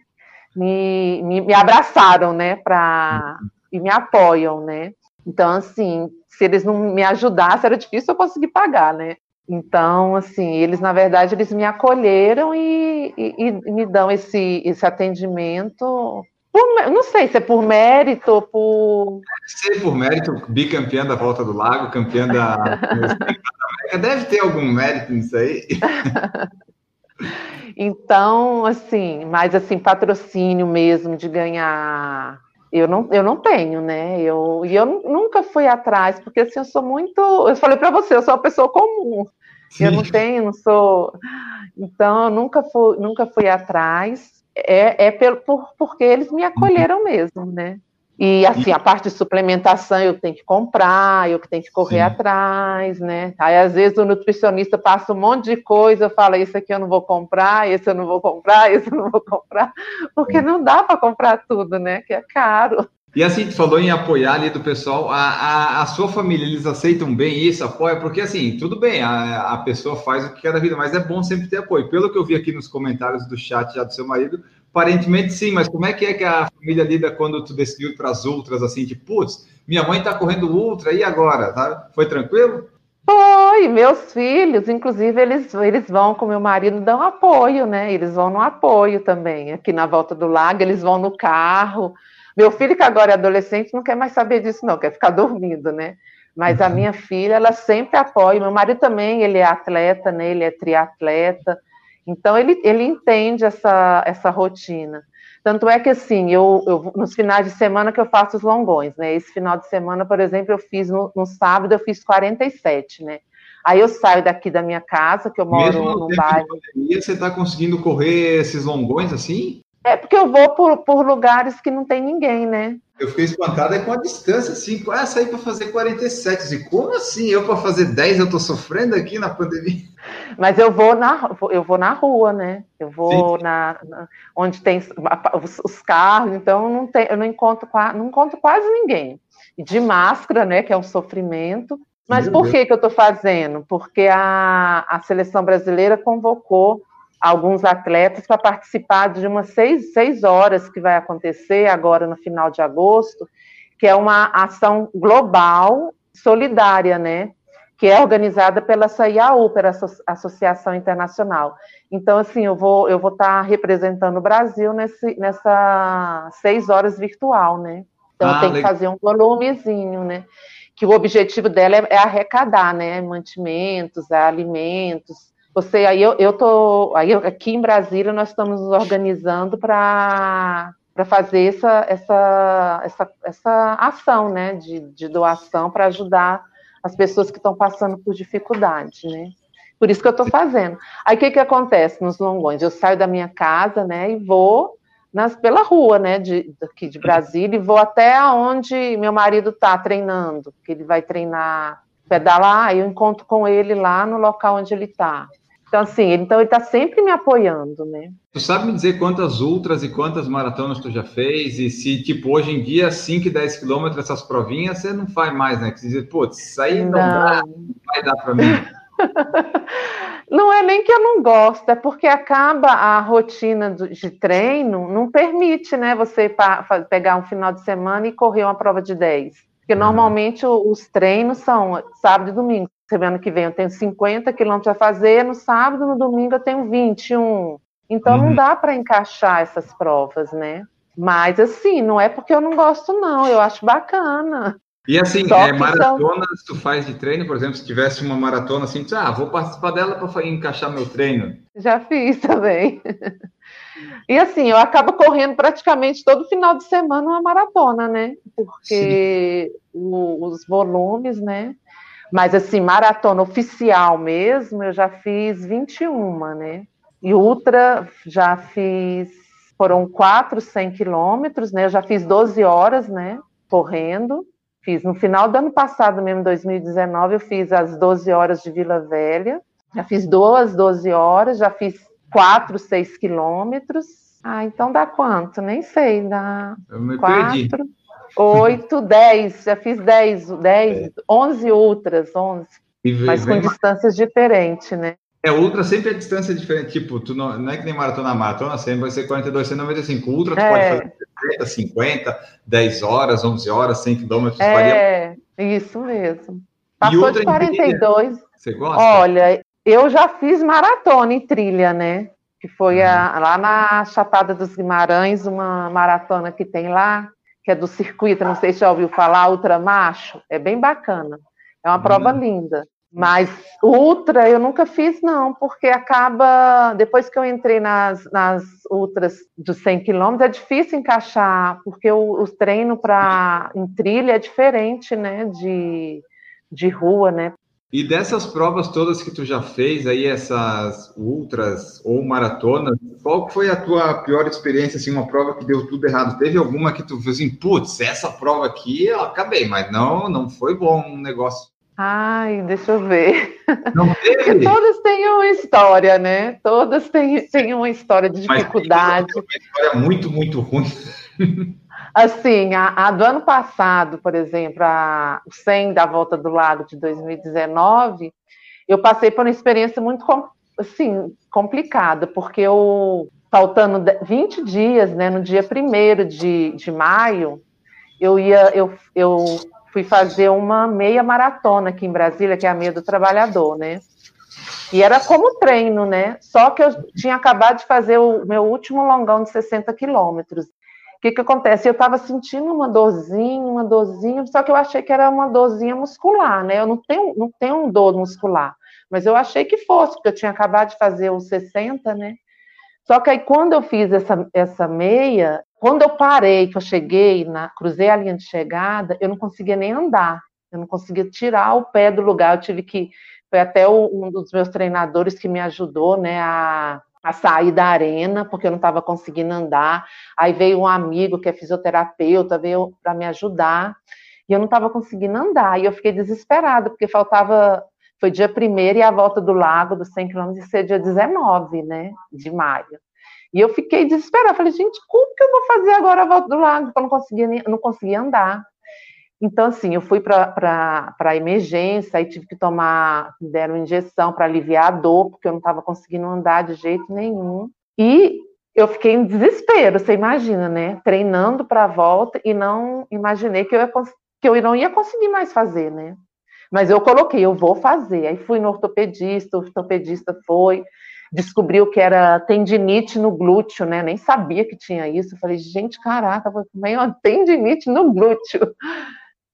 me, me, me, abraçaram, né, pra, uhum. e me apoiam, né, então, assim, se eles não me ajudassem, era difícil eu conseguir pagar, né, então, assim, eles, na verdade, eles me acolheram e, e, e me dão esse, esse atendimento por, não sei se é por mérito ou por. Deve ser por mérito, bicampeã da Volta do Lago, campeã da. Deve ter algum mérito nisso aí. então, assim, mas assim, patrocínio mesmo de ganhar. Eu não, eu não tenho, né? Eu, e eu nunca fui atrás, porque assim, eu sou muito. Eu falei para você, eu sou uma pessoa comum. Sim. Eu não tenho, não sou. Então, eu nunca fui, nunca fui atrás é, é pelo, por, porque eles me acolheram mesmo, né? E assim, a parte de suplementação eu tenho que comprar, eu que tenho que correr Sim. atrás, né? Aí às vezes o nutricionista passa um monte de coisa, eu falo, isso aqui eu não vou comprar, esse eu não vou comprar, esse eu não vou comprar, porque não dá para comprar tudo, né? Que é caro. E assim, tu falou em apoiar ali do pessoal, a, a, a, sua família, eles aceitam bem isso, apoia, porque assim, tudo bem, a, a pessoa faz o que quer da vida, mas é bom sempre ter apoio. Pelo que eu vi aqui nos comentários do chat já do seu marido, aparentemente sim, mas como é que é que a família lida quando tu decidiu ir para as ultras, assim, tipo, putz, minha mãe tá correndo ultra, e agora? Tá? Foi tranquilo? Foi, meus filhos, inclusive, eles, eles vão com meu marido, dão apoio, né? Eles vão no apoio também, aqui na volta do lago, eles vão no carro, meu filho, que agora é adolescente, não quer mais saber disso, não, quer ficar dormindo, né? Mas a uhum. minha filha, ela sempre apoia. Meu marido também, ele é atleta, né? Ele é triatleta. Então, ele, ele entende essa, essa rotina. Tanto é que, assim, eu, eu, nos finais de semana que eu faço os longões, né? Esse final de semana, por exemplo, eu fiz no, no sábado, eu fiz 47, né? Aí eu saio daqui da minha casa, que eu moro Mesmo no bairro. Pandemia, você está conseguindo correr esses longões assim? É porque eu vou por, por lugares que não tem ninguém, né? Eu fiquei espantada com a distância, assim, qual é sair para fazer 47? E como assim? Eu para fazer 10 eu tô sofrendo aqui na pandemia? Mas eu vou na, eu vou na rua, né? Eu vou na, na, onde tem os, os, carros, então não tem, eu não encontro, não encontro quase ninguém. E de máscara, né? Que é um sofrimento. Mas Meu por que, que eu estou fazendo? Porque a, a seleção brasileira convocou alguns atletas para participar de umas seis, seis horas que vai acontecer agora no final de agosto, que é uma ação global solidária, né? Que é organizada pela SAIAU, pela Associação Internacional. Então, assim, eu vou eu vou estar tá representando o Brasil nesse, nessa seis horas virtual, né? Então, ah, legal. que fazer um volumezinho, né? Que o objetivo dela é, é arrecadar, né? Mantimentos, alimentos, você aí eu, eu tô aí aqui em Brasília nós estamos nos organizando para para fazer essa, essa, essa, essa ação né, de, de doação para ajudar as pessoas que estão passando por dificuldade, né? Por isso que eu estou fazendo. Aí o que, que acontece nos longões? Eu saio da minha casa, né, e vou nas, pela rua, né, de, aqui de Brasília, e vou até onde meu marido está treinando, que ele vai treinar pedalar, eu encontro com ele lá no local onde ele está. Então, assim, ele, então ele está sempre me apoiando, né? Tu sabe me dizer quantas ultras e quantas maratonas tu já fez? E se, tipo, hoje em dia, 5 e 10 quilômetros, essas provinhas, você não faz mais, né? Que você diz, putz, isso aí não, não. Dá, não vai dar para mim. não é nem que eu não gosto, é porque acaba a rotina de treino, não permite, né, você pegar um final de semana e correr uma prova de 10. Porque uhum. normalmente os treinos são sábado e domingo semana que vem eu tenho 50 quilômetros a fazer, no sábado, no domingo eu tenho 21. Então uhum. não dá para encaixar essas provas, né? Mas assim, não é porque eu não gosto, não, eu acho bacana. E assim, é, maratonas são... tu faz de treino, por exemplo, se tivesse uma maratona assim, tu, ah, vou participar dela para encaixar meu treino. Já fiz também. E assim, eu acabo correndo praticamente todo final de semana uma maratona, né? Porque o, os volumes, né? Mas, assim, maratona oficial mesmo, eu já fiz 21, né? E ultra, já fiz, foram 4, 100 quilômetros, né? Eu já fiz 12 horas, né? Correndo. Fiz no final do ano passado mesmo, 2019, eu fiz as 12 horas de Vila Velha. Já fiz duas 12 horas, já fiz 4, 6 quilômetros. Ah, então dá quanto? Nem sei, dá Eu me 4, perdi. 8, 10, já fiz 10, 10, 11 ultras, 11, E vem- mas com distâncias diferentes, né? É, ultra sempre a distância é diferente. Tipo, tu não, não é que nem maratona, maratona sempre vai ser 42, 195. Ultra tu É. pode fazer 30, 50, 10 horas, 11 horas, 100 quilômetros. varia. É, isso mesmo. Passou de 42. Você gosta? Olha, eu já fiz maratona em trilha, né? Que foi a- lá na Chapada dos Guimarães, uma maratona que tem lá, que é do circuito, não sei se já ouviu falar, Ultra Macho. É bem bacana. É uma prova linda. Mas ultra eu nunca fiz, não, porque acaba. Depois que eu entrei nas, nas ultras dos 100 quilômetros, é difícil encaixar, porque o, o treino para em trilha é diferente, né? De, de rua, né? E dessas provas todas que tu já fez aí, essas ultras ou maratonas, qual foi a tua pior experiência, assim, uma prova que deu tudo errado? Teve alguma que tu fez assim, putz, essa prova aqui eu acabei, mas não, não foi bom um negócio. Ai, deixa eu ver. Não Porque teve? todas têm uma história, né? Todas têm, têm uma história de Mas dificuldade. Uma história muito, muito ruim. Assim, a, a do ano passado, por exemplo, a o 100 da Volta do Lago de 2019, eu passei por uma experiência muito assim, complicada, porque eu, faltando de- 20 dias, né, no dia 1 de, de maio, eu ia, eu, eu fui fazer uma meia maratona aqui em Brasília, que é a meia do trabalhador, né? E era como treino, né? Só que eu tinha acabado de fazer o meu último longão de 60 quilômetros. Que, que acontece? Eu estava sentindo uma dorzinha, uma dorzinha, só que eu achei que era uma dorzinha muscular, né? Eu não tenho, não tenho dor muscular, mas eu achei que fosse, porque eu tinha acabado de fazer os 60, né? Só que aí quando eu fiz essa, essa meia, quando eu parei, que eu cheguei, na, cruzei a linha de chegada, eu não conseguia nem andar, eu não conseguia tirar o pé do lugar, eu tive que, foi até um dos meus treinadores que me ajudou, né, a, a sair da arena, porque eu não estava conseguindo andar, aí veio um amigo que é fisioterapeuta, veio para me ajudar, e eu não estava conseguindo andar, e eu fiquei desesperada, porque faltava, foi dia 1 e a volta do lago dos 100 quilômetros ia ser dia 19, né, de maio. E eu fiquei desesperada. Falei, gente, como que eu vou fazer agora a volta do lago? Porque eu não conseguia, não conseguia andar. Então, assim, eu fui para a emergência, aí tive que tomar, deram injeção para aliviar a dor, porque eu não estava conseguindo andar de jeito nenhum. E eu fiquei em desespero, você imagina, né? Treinando para a volta e não imaginei que eu, ia, que eu não ia conseguir mais fazer, né? Mas eu coloquei, eu vou fazer. Aí fui no ortopedista, o ortopedista foi, descobriu que era tendinite no glúteo, né? Nem sabia que tinha isso. Eu falei, gente, caraca, também uma tendinite no glúteo.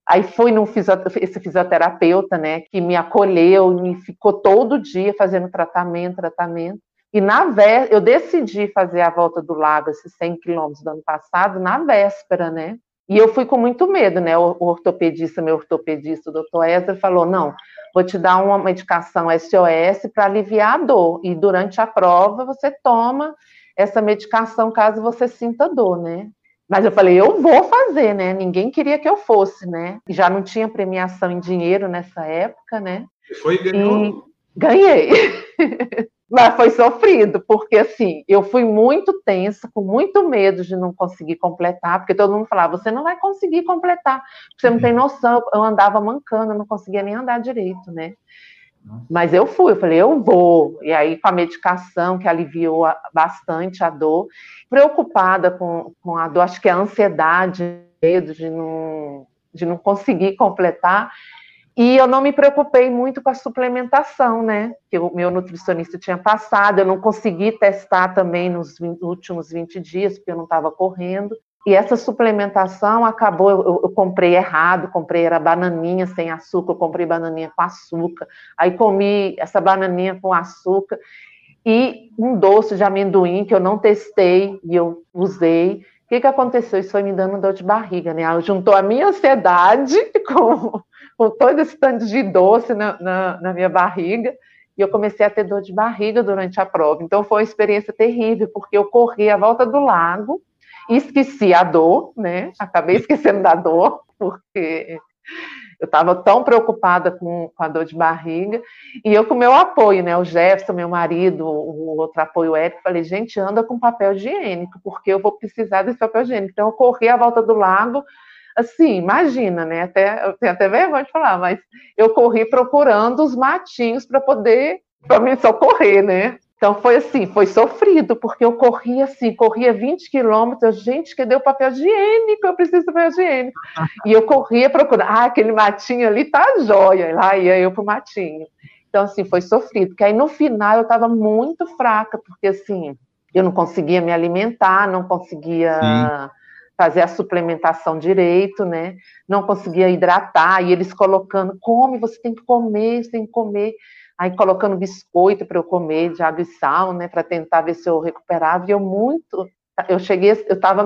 Aí fui num fisio- esse fisioterapeuta, né, que me acolheu, me ficou todo dia fazendo tratamento, tratamento. E na vé eu decidi fazer a volta do lago, esses 100 quilômetros do ano passado, na véspera, né? E eu fui com muito medo, né? O ortopedista, meu ortopedista, o doutor Ezra, falou: não, vou te dar uma medicação SOS para aliviar a dor. E durante a prova você toma essa medicação caso você sinta dor, né? Mas eu falei, eu vou fazer, né? Ninguém queria que eu fosse, né? E já não tinha premiação em dinheiro nessa época, né? Foi e ganhou. E ganhei. Mas foi sofrido, porque assim, eu fui muito tensa, com muito medo de não conseguir completar, porque todo mundo falava, você não vai conseguir completar, você não tem noção, eu andava mancando, eu não conseguia nem andar direito, né? Mas eu fui, eu falei, eu vou. E aí, com a medicação, que aliviou bastante a dor, preocupada com, com a dor, acho que a ansiedade, medo de não, de não conseguir completar. E eu não me preocupei muito com a suplementação, né? Que o meu nutricionista tinha passado, eu não consegui testar também nos 20 últimos 20 dias, porque eu não estava correndo. E essa suplementação acabou, eu, eu- comprei errado, comprei era bananinha sem açúcar, eu comprei bananinha com açúcar. Aí comi essa bananinha com açúcar e um doce de amendoim que eu não testei e eu usei. O que, que aconteceu? Isso foi me dando dor de barriga, né? Ela juntou a minha ansiedade com, com todo esse tanto de doce na, na, na minha barriga e eu comecei a ter dor de barriga durante a prova. Então foi uma experiência terrível, porque eu corri a volta do lago, esqueci a dor, né? Acabei esquecendo da dor, porque Eu estava tão preocupada com, com, a dor de barriga, e eu com meu apoio, né? O Jefferson, meu marido, o outro apoio Érico, falei, gente, anda com papel higiênico, porque eu vou precisar desse papel higiênico. Então eu corri à volta do lago, assim, imagina, né? Até, eu tenho até vergonha de falar, mas eu corri procurando os matinhos para poder para me socorrer, né? Então foi assim, foi sofrido, porque eu corria assim, corria 20 quilômetros, gente, que deu papel higiênico, eu preciso de papel higiênico. E eu corria procurando, ah, aquele matinho ali tá jóia, lá ia eu pro matinho. Então, assim, foi sofrido, porque aí no final eu estava muito fraca, porque assim, eu não conseguia me alimentar, não conseguia Sim. fazer a suplementação direito, né? Não conseguia hidratar, e eles colocando, come, você tem que comer, você tem que comer aí colocando biscoito para eu comer de água e sal, né, para tentar ver se eu recuperava, e eu muito, eu cheguei, eu estava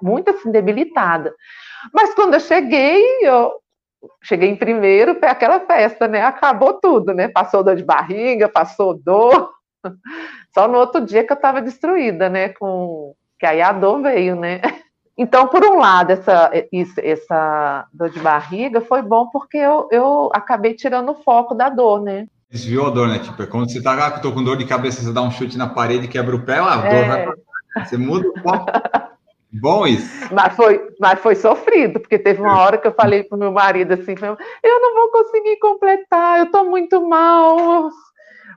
muito assim debilitada. Mas quando eu cheguei, eu cheguei em primeiro, foi aquela festa, né, acabou tudo, né, passou dor de barriga, passou dor, só no outro dia que eu estava destruída, né, com, que aí a dor veio, né. Então, por um lado, essa, essa dor de barriga foi bom porque eu, eu acabei tirando o foco da dor, né? Desviou a dor, né? Tipo, é quando você tá, ah, tô com dor de cabeça, você dá um chute na parede e quebra o pé, a é. dor vai pra... Você muda o foco. Bom isso. Mas foi, mas foi sofrido, porque teve uma hora que eu falei pro meu marido assim, eu não vou conseguir completar, eu tô muito mal.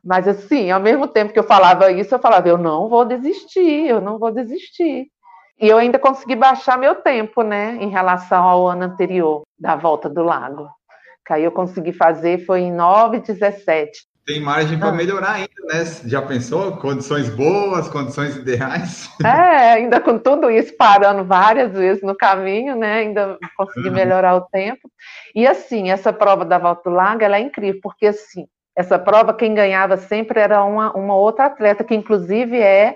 Mas assim, ao mesmo tempo que eu falava isso, eu falava, eu não vou desistir, eu não vou desistir. E eu ainda consegui baixar meu tempo, né, em relação ao ano anterior, da volta do lago que aí eu consegui fazer foi em 9,17. Tem margem para ah. melhorar ainda, né? Já pensou? Condições boas, condições ideais? É, ainda com tudo isso, parando várias vezes no caminho, né? Ainda consegui uhum. melhorar o tempo. E assim, essa prova da Volta Lago, ela é incrível, porque assim, essa prova quem ganhava sempre era uma, uma outra atleta, que inclusive é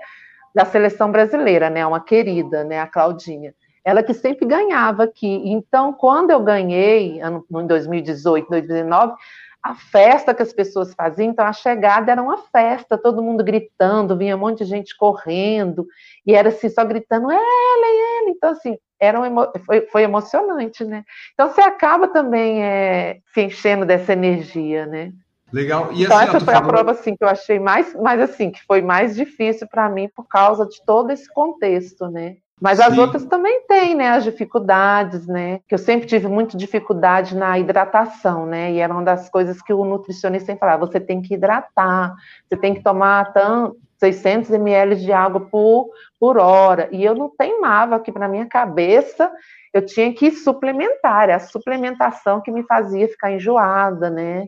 da seleção brasileira, né? Uma querida, né? A Claudinha ela que sempre ganhava aqui. Então, quando eu ganhei, em 2018, 2019, a festa que as pessoas faziam, então a chegada era uma festa, todo mundo gritando, vinha um monte de gente correndo, e era assim, só gritando, ela, ela. Então, assim, era um emo... foi, foi, emocionante, né? Então, você acaba também é, se enchendo dessa energia, né? Legal. E, então, assim, essa foi falou... a prova, assim, que eu achei mais, mais assim, que foi mais difícil para mim por causa de todo esse contexto, né? Mas as outras também têm, né, as dificuldades, né, que eu sempre tive muita dificuldade na hidratação, né, e era uma das coisas que o nutricionista sempre falava, você tem que hidratar, você tem que tomar tanto, 600 ml de água por, por hora, e eu não teimava que para minha cabeça eu tinha que suplementar, era a suplementação que me fazia ficar enjoada, né,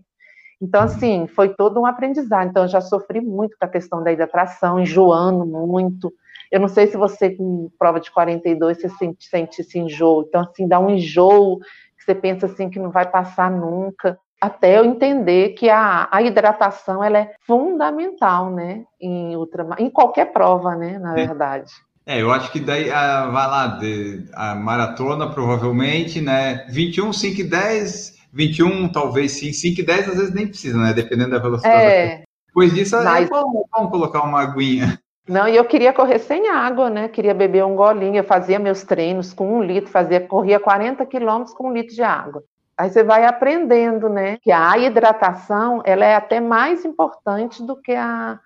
então, assim, foi todo um aprendizado. Então, eu já sofri muito com a questão da hidratação, enjoando muito, eu não sei se você, com prova de 42, você sente, sente esse enjoo. Então, assim, dá um enjoo que você pensa assim que não vai passar nunca. Até eu entender que a, a hidratação ela é fundamental, né? Em, ultramar, em qualquer prova, né? Na verdade. É, eu acho que daí a, vai lá, de, a maratona provavelmente, né? 21, 5 e 10, 21 talvez sim, 5 e 10 às vezes nem precisa, né? Dependendo da velocidade. É, Depois disso, Mas... é bom, bom colocar uma aguinha. Não, e eu queria correr sem água, né? Queria beber um golinho. Eu fazia meus treinos com um litro, fazia, corria 40 quilômetros com um litro de água. Aí você vai aprendendo, né? Que a hidratação ela é até mais importante do que a,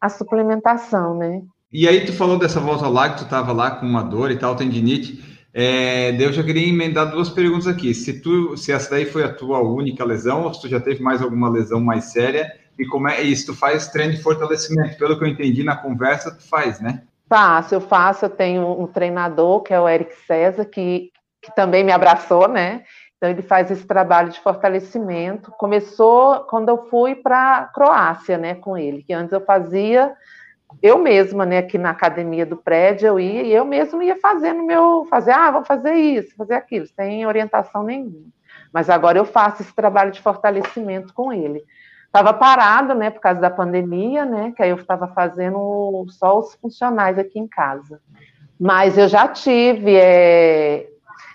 a suplementação, né? E aí tu falou dessa volta lá que tu estava lá com uma dor e tal, tendinite. É, eu já queria emendar duas perguntas aqui. Se tu, se essa daí foi a tua única lesão ou se tu já teve mais alguma lesão mais séria e como é isso? Tu faz treino de fortalecimento, pelo que eu entendi na conversa, tu faz, né? Faço, eu faço. Eu tenho um treinador que é o Eric César, que, que também me abraçou, né? Então ele faz esse trabalho de fortalecimento. Começou quando eu fui para Croácia, né, com ele. Que antes eu fazia eu mesma, né, aqui na academia do prédio, eu ia e eu mesma ia fazendo meu, fazer, ah, vou fazer isso, fazer aquilo, sem orientação nenhuma. Mas agora eu faço esse trabalho de fortalecimento com ele. Estava parado, né, por causa da pandemia, né, que aí eu estava fazendo só os funcionais aqui em casa. Mas eu já tive, é...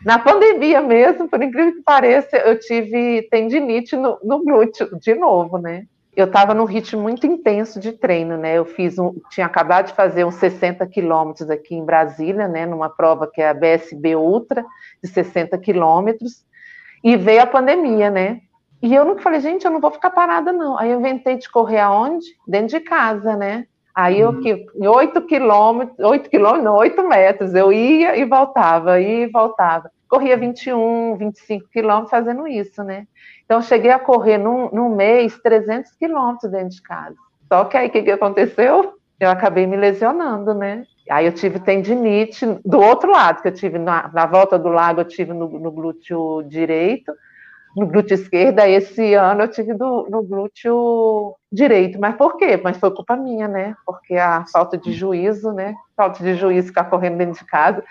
na pandemia mesmo, por incrível que pareça, eu tive tendinite no, no glúteo, de novo, né. Eu estava num ritmo muito intenso de treino, né? Eu fiz um, tinha acabado de fazer uns 60 quilômetros aqui em Brasília, né? Numa prova que é a BSB Ultra, de 60 quilômetros. E veio a pandemia, né? E eu nunca falei, gente, eu não vou ficar parada, não. Aí eu inventei de correr aonde? Dentro de casa, né? Aí eu uhum. que oito quilômetros, oito quilômetros, não, oito metros, eu ia e voltava, ia e voltava. Corria 21, 25 quilômetros fazendo isso, né? Então cheguei a correr num, num mês 300 quilômetros dentro de casa. Só que aí o que, que aconteceu? Eu acabei me lesionando, né? Aí eu tive tendinite do outro lado, que eu tive na, na volta do lago, eu tive no, no glúteo direito, no glúteo esquerdo, aí esse ano eu tive do, no glúteo direito. Mas por quê? Mas foi culpa minha, né? Porque a falta de juízo, né? Falta de juízo ficar correndo dentro de casa.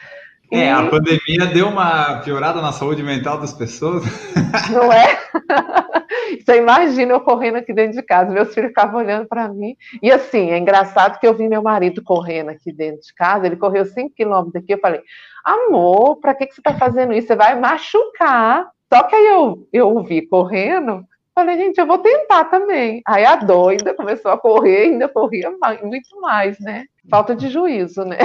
É, a pandemia deu uma piorada na saúde mental das pessoas. Não é? Você imagina eu correndo aqui dentro de casa, meus filhos ficavam olhando para mim. E assim, é engraçado que eu vi meu marido correndo aqui dentro de casa, ele correu 5 quilômetros aqui, eu falei, amor, para que, que você está fazendo isso? Você vai machucar. Só que aí eu, eu vi correndo, falei, gente, eu vou tentar também. Aí a doida começou a correr, ainda corria mais, muito mais, né? Falta de juízo, né?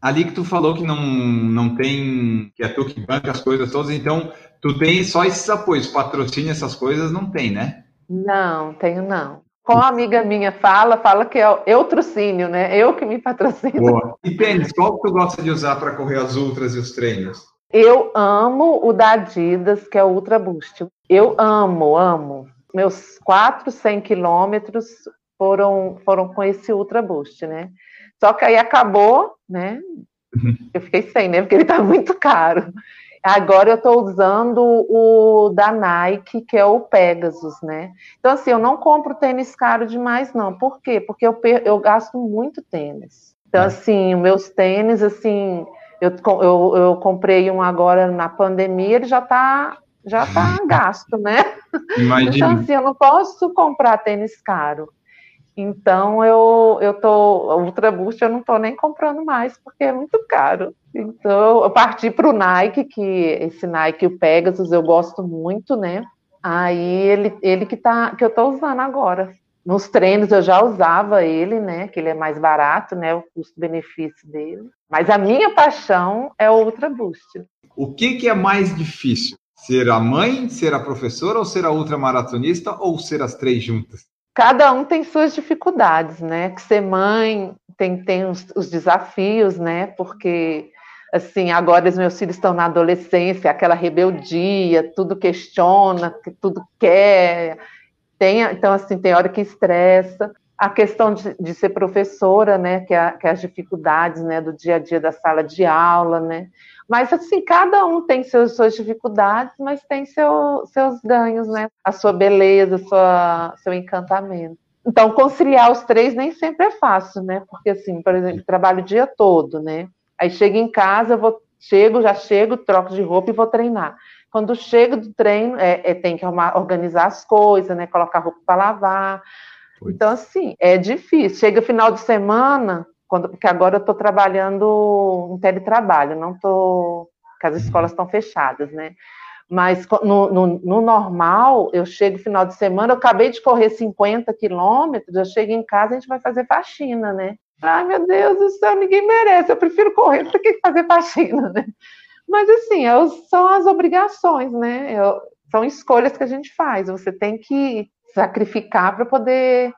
Ali que tu falou que não, não tem, que é tu que banca as coisas todas, então tu tem só esses apoios, patrocínio, essas coisas, não tem, né? Não, tenho não. Com a amiga minha fala, fala que é eutrocínio, né? Eu que me patrocino. Boa. E tênis, qual que tu gosta de usar para correr as ultras e os treinos? Eu amo o da Adidas, que é o Ultra Boost. Eu amo, amo. Meus 4, 100 quilômetros foram, foram com esse Ultra Boost, né? Só que aí acabou, né? Uhum. Eu fiquei sem, né? Porque ele tá muito caro. Agora eu estou usando o da Nike, que é o Pegasus, né? Então, assim, eu não compro tênis caro demais, não. Por quê? Porque eu, eu gasto muito tênis. Então, é. assim, meus tênis, assim, eu, eu, eu comprei um agora na pandemia, ele já está já tá gasto, né? Imagina. Então, assim, eu não posso comprar tênis caro. Então, eu, eu tô, Ultra Boost eu não estou nem comprando mais, porque é muito caro. Então, eu parti para o Nike, que esse Nike, o Pegasus, eu gosto muito, né? Aí, ele, ele que, tá, que eu estou usando agora. Nos treinos eu já usava ele, né? Que ele é mais barato, né? O custo-benefício dele. Mas a minha paixão é o Ultra Boost. O que, que é mais difícil? Ser a mãe, ser a professora, ou ser a ultramaratonista, ou ser as três juntas? Cada um tem suas dificuldades, né? Que ser mãe tem, tem os, os desafios, né? Porque assim, agora os meus filhos estão na adolescência, aquela rebeldia, tudo questiona, tudo quer, tem, então, assim, tem hora que estressa. A questão de, de ser professora, né, que, é, que é as dificuldades, né, do dia a dia da sala de aula, né, mas, assim, cada um tem seus, suas dificuldades, mas tem seu, seus ganhos, né, a sua beleza, sua, seu encantamento. Então, conciliar os três nem sempre é fácil, né, porque, assim, por exemplo, trabalho o dia todo, né, aí chego em casa, vou, chego, já chego, troco de roupa e vou treinar. Quando chega do treino, é, é tem que arrumar, organizar as coisas, né? Colocar roupa para lavar. Pois. Então, assim, é difícil. Chega final de semana, quando, porque agora eu estou trabalhando em teletrabalho, não estou. porque as escolas estão fechadas, né? Mas no, no, no, normal, eu chego final de semana, eu acabei de correr 50 quilômetros, eu chego em casa, a gente vai fazer faxina, né? Ai, meu Deus do céu, ninguém merece, eu prefiro correr do que fazer faxina, né? Mas, assim, é são as obrigações, né? Eu, são escolhas que a gente faz. Você tem que sacrificar para poder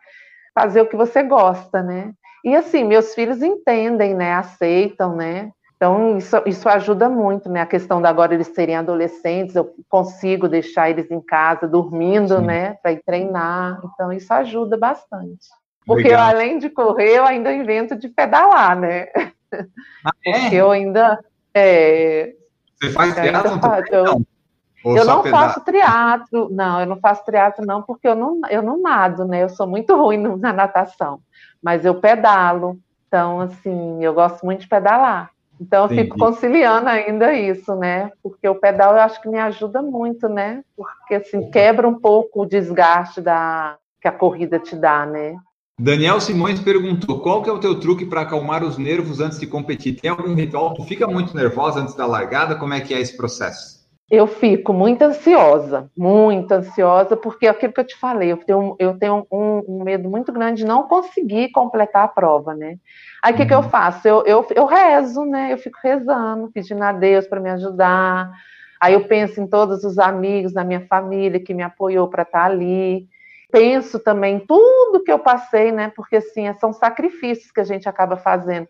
fazer o que você gosta, né? E, assim, meus filhos entendem, né? Aceitam, né? Então, isso, isso ajuda muito, né? A questão da agora eles serem adolescentes, eu consigo deixar eles em casa dormindo, Sim. né? Para ir treinar. Então, isso ajuda bastante. Porque eu, além de correr, eu ainda invento de pedalar, né? Ah, é? Porque eu ainda. É, você faz teatro? Não. eu não faço triatlo, não, eu não faço triatlo não, porque eu não, eu não nado, né? Eu sou muito ruim na natação, mas eu pedalo, então, assim, eu gosto muito de pedalar. Então, eu Entendi. fico conciliando ainda isso, né? Porque o pedal eu acho que me ajuda muito, né? Porque, assim, quebra um pouco o desgaste da, que a corrida te dá, né? Daniel Simões perguntou: qual que é o teu truque para acalmar os nervos antes de competir? Tem algum ritual? Tu fica muito nervosa antes da largada? Como é que é esse processo? Eu fico muito ansiosa, muito ansiosa, porque é aquilo que eu te falei, eu tenho, eu tenho um, um medo muito grande de não conseguir completar a prova, né? Aí o que, que eu uhum. faço? Eu, eu, eu rezo, né? Eu fico rezando, pedindo a Deus para me ajudar. Aí eu penso em todos os amigos da minha família que me apoiou para estar tá ali. Penso também em tudo que eu passei, né? Porque assim, são sacrifícios que a gente acaba fazendo.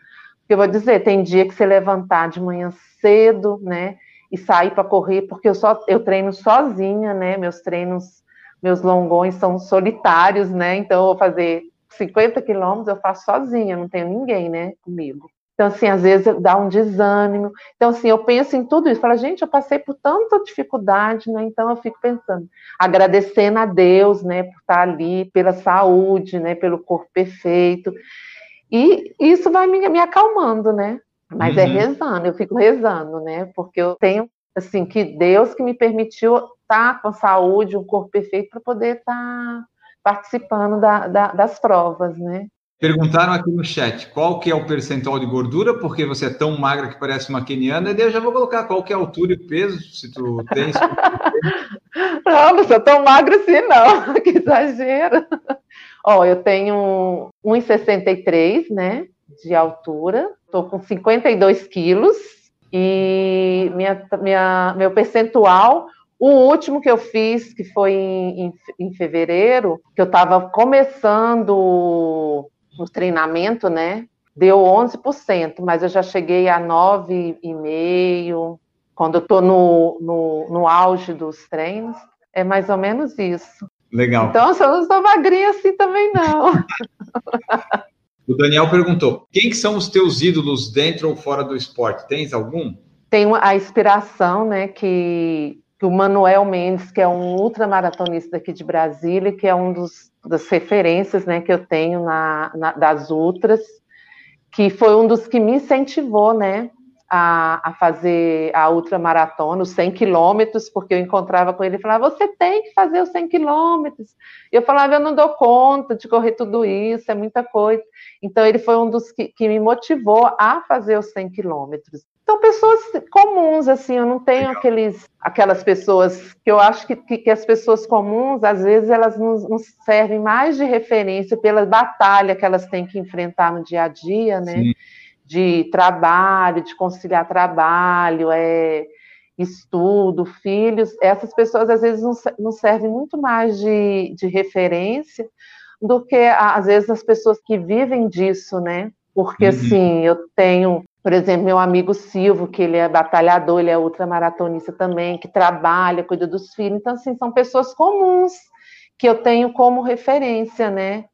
Eu vou dizer, tem dia que você levantar de manhã cedo, né? E sair para correr, porque eu só eu treino sozinha, né? Meus treinos, meus longões são solitários, né? Então eu vou fazer 50 quilômetros, eu faço sozinha, não tenho ninguém, né, comigo. Então, assim, às vezes dá um desânimo. Então, assim, eu penso em tudo isso. Falo, gente, eu passei por tanta dificuldade, né? Então, eu fico pensando, agradecendo a Deus, né, por estar ali, pela saúde, né, pelo corpo perfeito. E isso vai me, me acalmando, né? Mas é uhum. é rezando, eu fico rezando, né? Porque eu tenho, assim, que Deus que me permitiu estar com saúde, um corpo perfeito, para poder estar participando da, da, das provas, né? Perguntaram aqui no chat qual que é o percentual de gordura, porque você é tão magra que parece uma keniana, e daí eu já vou colocar qual que é a altura e peso, se tu tens. não, não sou tão magra assim, não. que exagero. Ó, eu tenho 1,63, né, de altura, estou com 52 quilos, e minha, minha, meu percentual o último que eu fiz, que foi em, em, em fevereiro, que eu estava começando o treinamento, né? Deu 11%, mas eu já cheguei a 9,5%. Quando eu estou no, no, no auge dos treinos, é mais ou menos isso. Legal. Então, eu não sou magrinha assim também, não. o Daniel perguntou: quem que são os teus ídolos dentro ou fora do esporte? Tens algum? Tenho a inspiração, né, que que o Manuel Mendes, que é um ultramaratonista aqui de Brasília, que é um dos das referências, né, que eu tenho na, na, das ultras, que foi um dos que me incentivou, né, a, a fazer a ultramaratona, os 100 quilômetros, porque eu encontrava com ele e falava, você tem que fazer os 100 quilômetros. Eu falava, eu não dou conta de correr tudo isso, é muita coisa. Então, ele foi um dos que, que me motivou a fazer os 100 quilômetros. Então, pessoas comuns, assim, eu não tenho aqueles, aquelas pessoas que eu acho que, que, que, as pessoas comuns, às vezes, elas nos, nos, servem mais de referência pela batalha que elas têm que enfrentar no dia a dia, né? Sim. De trabalho, de conciliar trabalho, é, estudo, filhos. Essas pessoas, às vezes, nos, nos servem muito mais de, de referência do que, às vezes, as pessoas que vivem disso, né? Porque, uhum. assim, eu tenho por exemplo, meu amigo Silvio, que ele é batalhador, ele é ultramaratonista também, que trabalha, cuida dos filhos. Então, assim, são pessoas comuns que eu tenho como referência, né?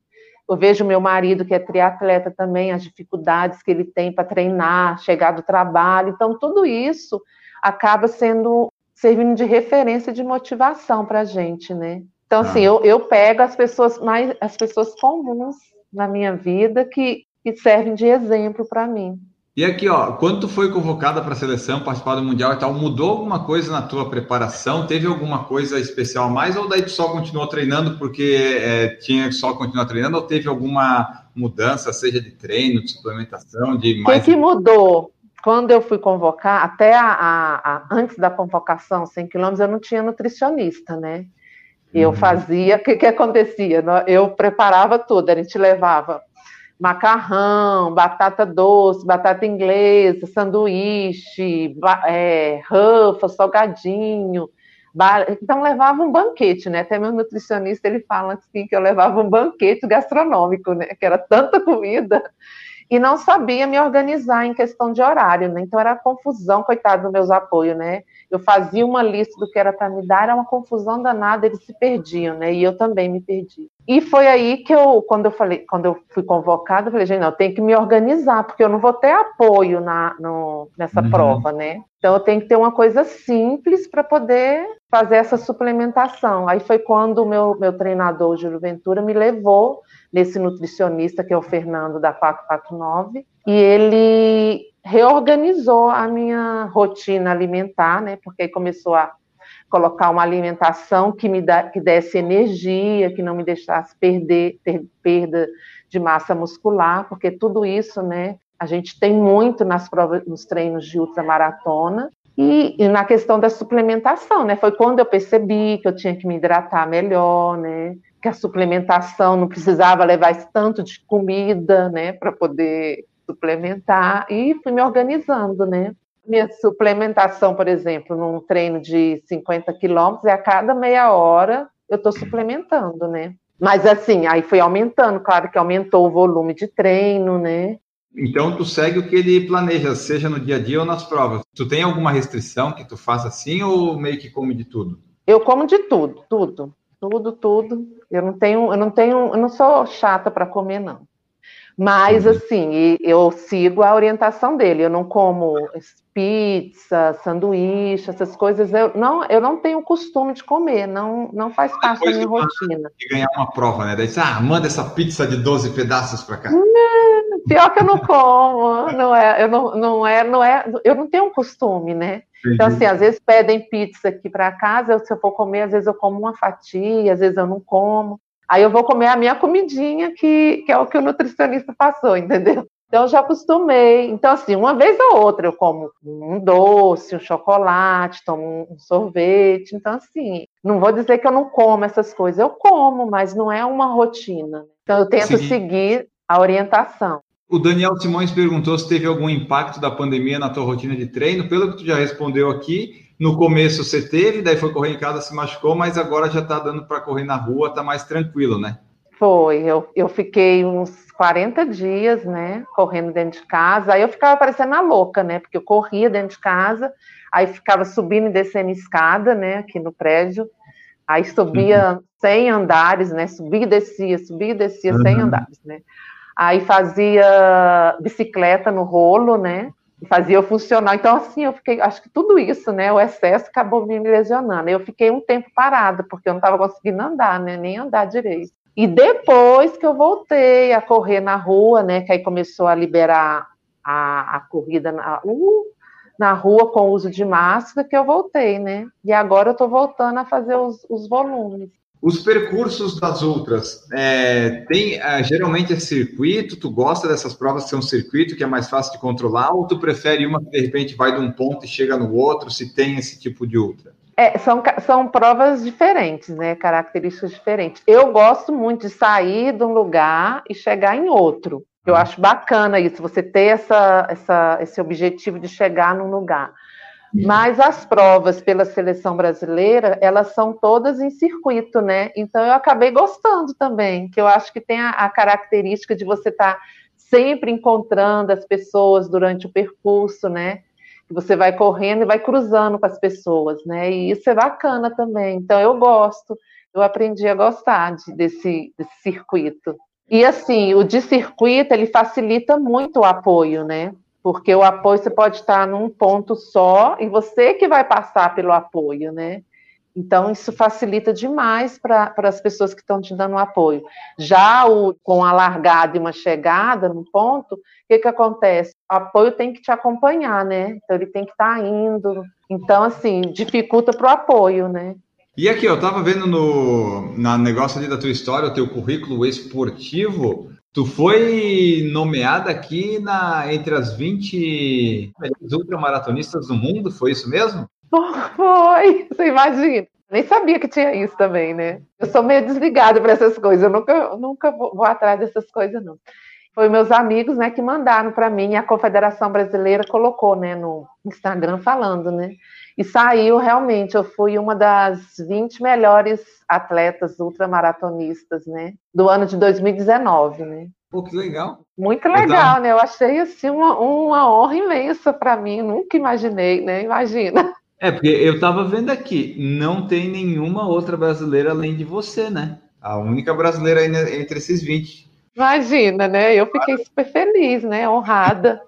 Eu vejo meu marido, que é triatleta também, as dificuldades que ele tem para treinar, chegar do trabalho. Então, tudo isso acaba sendo servindo de referência de motivação para a gente, né? Então, assim, ah. eu, eu pego as pessoas mais, as pessoas comuns na minha vida que, que servem de exemplo para mim. E aqui, ó, quando tu foi convocada para a seleção, participar do Mundial e tal, mudou alguma coisa na tua preparação? Teve alguma coisa especial a mais? Ou daí tu só continuou treinando porque é, tinha que só continuar treinando? Ou teve alguma mudança, seja de treino, de suplementação, de mais... O que, que mudou? Quando eu fui convocar, até a, a, a, antes da convocação, 100 quilômetros, eu não tinha nutricionista, né? Eu uhum. fazia, o que, que acontecia? Eu preparava tudo, a gente levava macarrão, batata doce, batata inglesa, sanduíche, é, rufa, salgadinho. Então levava um banquete, né? Até meu nutricionista ele fala assim que eu levava um banquete gastronômico, né? Que era tanta comida e não sabia me organizar em questão de horário, né? Então era confusão, coitado dos meus apoios, né? eu fazia uma lista do que era para me dar, era uma confusão danada, eles se perdiam, né? E eu também me perdi. E foi aí que eu, quando eu falei, quando eu fui convocada, eu falei, gente, não, eu tenho que me organizar, porque eu não vou ter apoio na, no, nessa uhum. prova, né? Então eu tenho que ter uma coisa simples para poder fazer essa suplementação. Aí foi quando o meu, meu treinador, Júlio Ventura, me levou nesse nutricionista, que é o Fernando da 449, e ele reorganizou a minha rotina alimentar, né? Porque começou a colocar uma alimentação que me dá, que desse energia, que não me deixasse perder, ter perda de massa muscular, porque tudo isso, né? A gente tem muito nas provas, nos treinos de ultramaratona. E, e na questão da suplementação, né? Foi quando eu percebi que eu tinha que me hidratar melhor, né? Que a suplementação não precisava levar esse tanto de comida, né? Para poder suplementar e fui me organizando, né? Minha suplementação, por exemplo, num treino de 50 quilômetros, é a cada meia hora eu estou suplementando, né? Mas assim, aí foi aumentando, claro que aumentou o volume de treino, né? Então tu segue o que ele planeja, seja no dia a dia ou nas provas. Tu tem alguma restrição que tu faça assim ou meio que come de tudo? Eu como de tudo, tudo, tudo, tudo. Eu não tenho, eu não tenho, eu não sou chata para comer não. Mas, uhum. assim, eu sigo a orientação dele. Eu não como pizza, sanduíche, essas coisas. Eu não, eu não tenho costume de comer, não, não faz parte da minha rotina. Ganhar uma prova, né? Daí, ah, manda essa pizza de 12 pedaços para cá. Não, pior que eu não como, não é, eu não, não é, não é, eu não tenho um costume, né? Entendi. Então, assim, às vezes pedem pizza aqui para casa, se eu for comer, às vezes eu como uma fatia, às vezes eu não como. Aí eu vou comer a minha comidinha, que, que é o que o nutricionista passou, entendeu? Então, eu já acostumei. Então, assim, uma vez ou outra eu como um doce, um chocolate, tomo um sorvete. Então, assim, não vou dizer que eu não como essas coisas. Eu como, mas não é uma rotina. Então, eu tento Sim. seguir a orientação. O Daniel Simões perguntou se teve algum impacto da pandemia na tua rotina de treino. Pelo que tu já respondeu aqui, no começo você teve, daí foi correr em casa, se machucou, mas agora já está dando para correr na rua, está mais tranquilo, né? Foi, eu, eu fiquei uns 40 dias, né, correndo dentro de casa, aí eu ficava parecendo uma louca, né, porque eu corria dentro de casa, aí ficava subindo e descendo escada, né, aqui no prédio, aí subia uhum. 100 andares, né, subia e descia, subia e descia uhum. 100 andares, né, aí fazia bicicleta no rolo, né, fazia eu funcionar. Então, assim, eu fiquei, acho que tudo isso, né, o excesso acabou me lesionando. Eu fiquei um tempo parada, porque eu não estava conseguindo andar, né, nem andar direito. E depois que eu voltei a correr na rua, né, que aí começou a liberar a, a corrida na, uh, na rua com o uso de máscara, que eu voltei, né, e agora eu estou voltando a fazer os, os volumes. Os percursos das ultras, é, tem é, geralmente é circuito? Tu gosta dessas provas ser um circuito que é mais fácil de controlar, ou tu prefere uma que de repente vai de um ponto e chega no outro, se tem esse tipo de ultra? É, são, são provas diferentes, né? Características diferentes. Eu gosto muito de sair de um lugar e chegar em outro. Eu ah. acho bacana isso, você ter essa, essa, esse objetivo de chegar num lugar. Mas as provas pela seleção brasileira, elas são todas em circuito, né? Então eu acabei gostando também, que eu acho que tem a, a característica de você estar tá sempre encontrando as pessoas durante o percurso, né? Você vai correndo e vai cruzando com as pessoas, né? E isso é bacana também. Então eu gosto, eu aprendi a gostar de, desse, desse circuito. E assim, o de circuito ele facilita muito o apoio, né? Porque o apoio você pode estar num ponto só e você que vai passar pelo apoio, né? Então, isso facilita demais para as pessoas que estão te dando apoio. Já o, com a largada e uma chegada no ponto, o que, que acontece? O apoio tem que te acompanhar, né? Então, ele tem que estar tá indo. Então, assim, dificulta para o apoio, né? E aqui, eu estava vendo no na negócio ali da tua história, o teu currículo esportivo, Tu foi nomeada aqui na, entre as 20 ultramaratonistas do mundo, foi isso mesmo? Foi, você imagina. Nem sabia que tinha isso também, né? Eu sou meio desligada para essas coisas, eu nunca, nunca vou, vou, atrás dessas coisas, não. Foi meus amigos, né, que mandaram para mim, e a Confederação Brasileira colocou, né, no Instagram falando, né? E saiu realmente, eu fui uma das 20 melhores atletas ultramaratonistas, né? Do ano de 2019, né? Pô, que legal. Muito legal, então... né? Eu achei assim uma, uma honra imensa para mim, nunca imaginei, né? Imagina. É, porque eu estava vendo aqui, não tem nenhuma outra brasileira além de você, né? A única brasileira entre esses 20. Imagina, né? Eu fiquei super feliz, né? Honrada.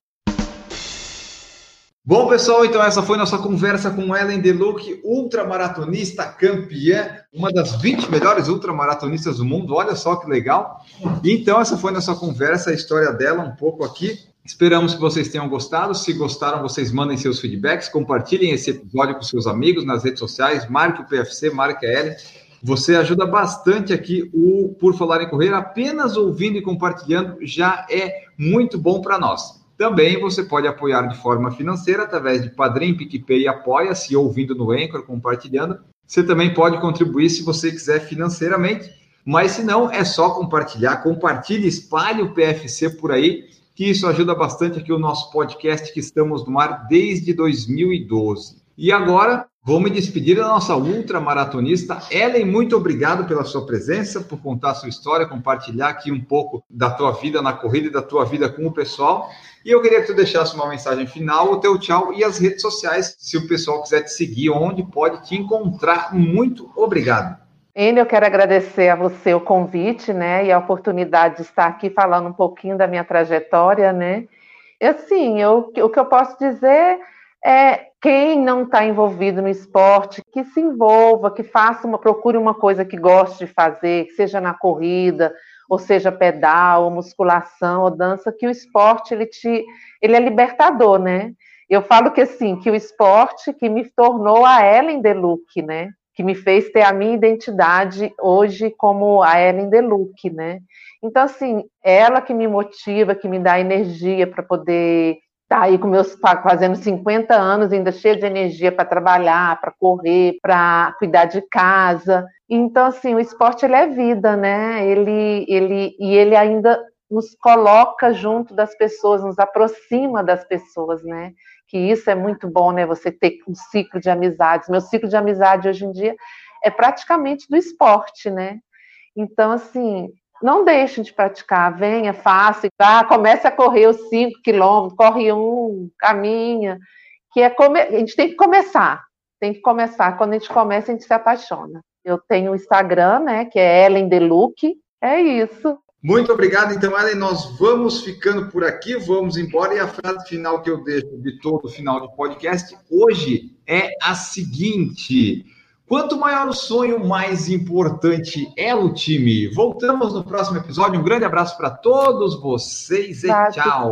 Bom, pessoal, então essa foi nossa conversa com Ellen Deluc, ultramaratonista campeã, uma das 20 melhores ultramaratonistas do mundo. Olha só que legal. Então, essa foi nossa conversa, a história dela um pouco aqui. Esperamos que vocês tenham gostado. Se gostaram, vocês mandem seus feedbacks, compartilhem esse episódio com seus amigos nas redes sociais, marque o PFC, marque a Ellen. Você ajuda bastante aqui o Por Falar em Correr. Apenas ouvindo e compartilhando já é muito bom para nós. Também você pode apoiar de forma financeira através de Padrim, PicPay e Apoia-se, ouvindo no Anchor, compartilhando. Você também pode contribuir se você quiser financeiramente, mas se não, é só compartilhar. Compartilhe, espalhe o PFC por aí que isso ajuda bastante aqui o nosso podcast que estamos no ar desde 2012. E agora, vou me despedir da nossa ultramaratonista. Ellen, muito obrigado pela sua presença, por contar a sua história, compartilhar aqui um pouco da tua vida na corrida e da tua vida com o pessoal. E eu queria que tu deixasse uma mensagem final, o teu tchau e as redes sociais, se o pessoal quiser te seguir, onde pode te encontrar. Muito obrigado. Ele, eu quero agradecer a você o convite, né, e a oportunidade de estar aqui falando um pouquinho da minha trajetória, né. Assim, eu, o que eu posso dizer é quem não está envolvido no esporte, que se envolva, que faça uma, procure uma coisa que goste de fazer, que seja na corrida, ou seja pedal, ou musculação, ou dança, que o esporte ele te, ele é libertador, né? Eu falo que assim, que o esporte que me tornou a Ellen Deluc, né? Que me fez ter a minha identidade hoje como a Ellen Deluc, né? Então assim, ela que me motiva, que me dá energia para poder tá aí com meus fazendo 50 anos, ainda cheio de energia para trabalhar, para correr, para cuidar de casa. Então, assim, o esporte ele é vida, né? Ele, ele, e ele ainda nos coloca junto das pessoas, nos aproxima das pessoas, né? Que isso é muito bom, né? Você ter um ciclo de amizades. Meu ciclo de amizade hoje em dia é praticamente do esporte, né? Então, assim, não deixem de praticar, venha, faça, tá? comece a correr os 5 quilômetros, corre um, caminha, que é come... a gente tem que começar, tem que começar, quando a gente começa a gente se apaixona. Eu tenho o Instagram, né, que é Ellen Deluc, é isso. Muito obrigado, então, Ellen, nós vamos ficando por aqui, vamos embora, e a frase final que eu deixo de todo final do podcast hoje é a seguinte... Quanto maior o sonho, mais importante é o time. Voltamos no próximo episódio. Um grande abraço para todos vocês e tchau.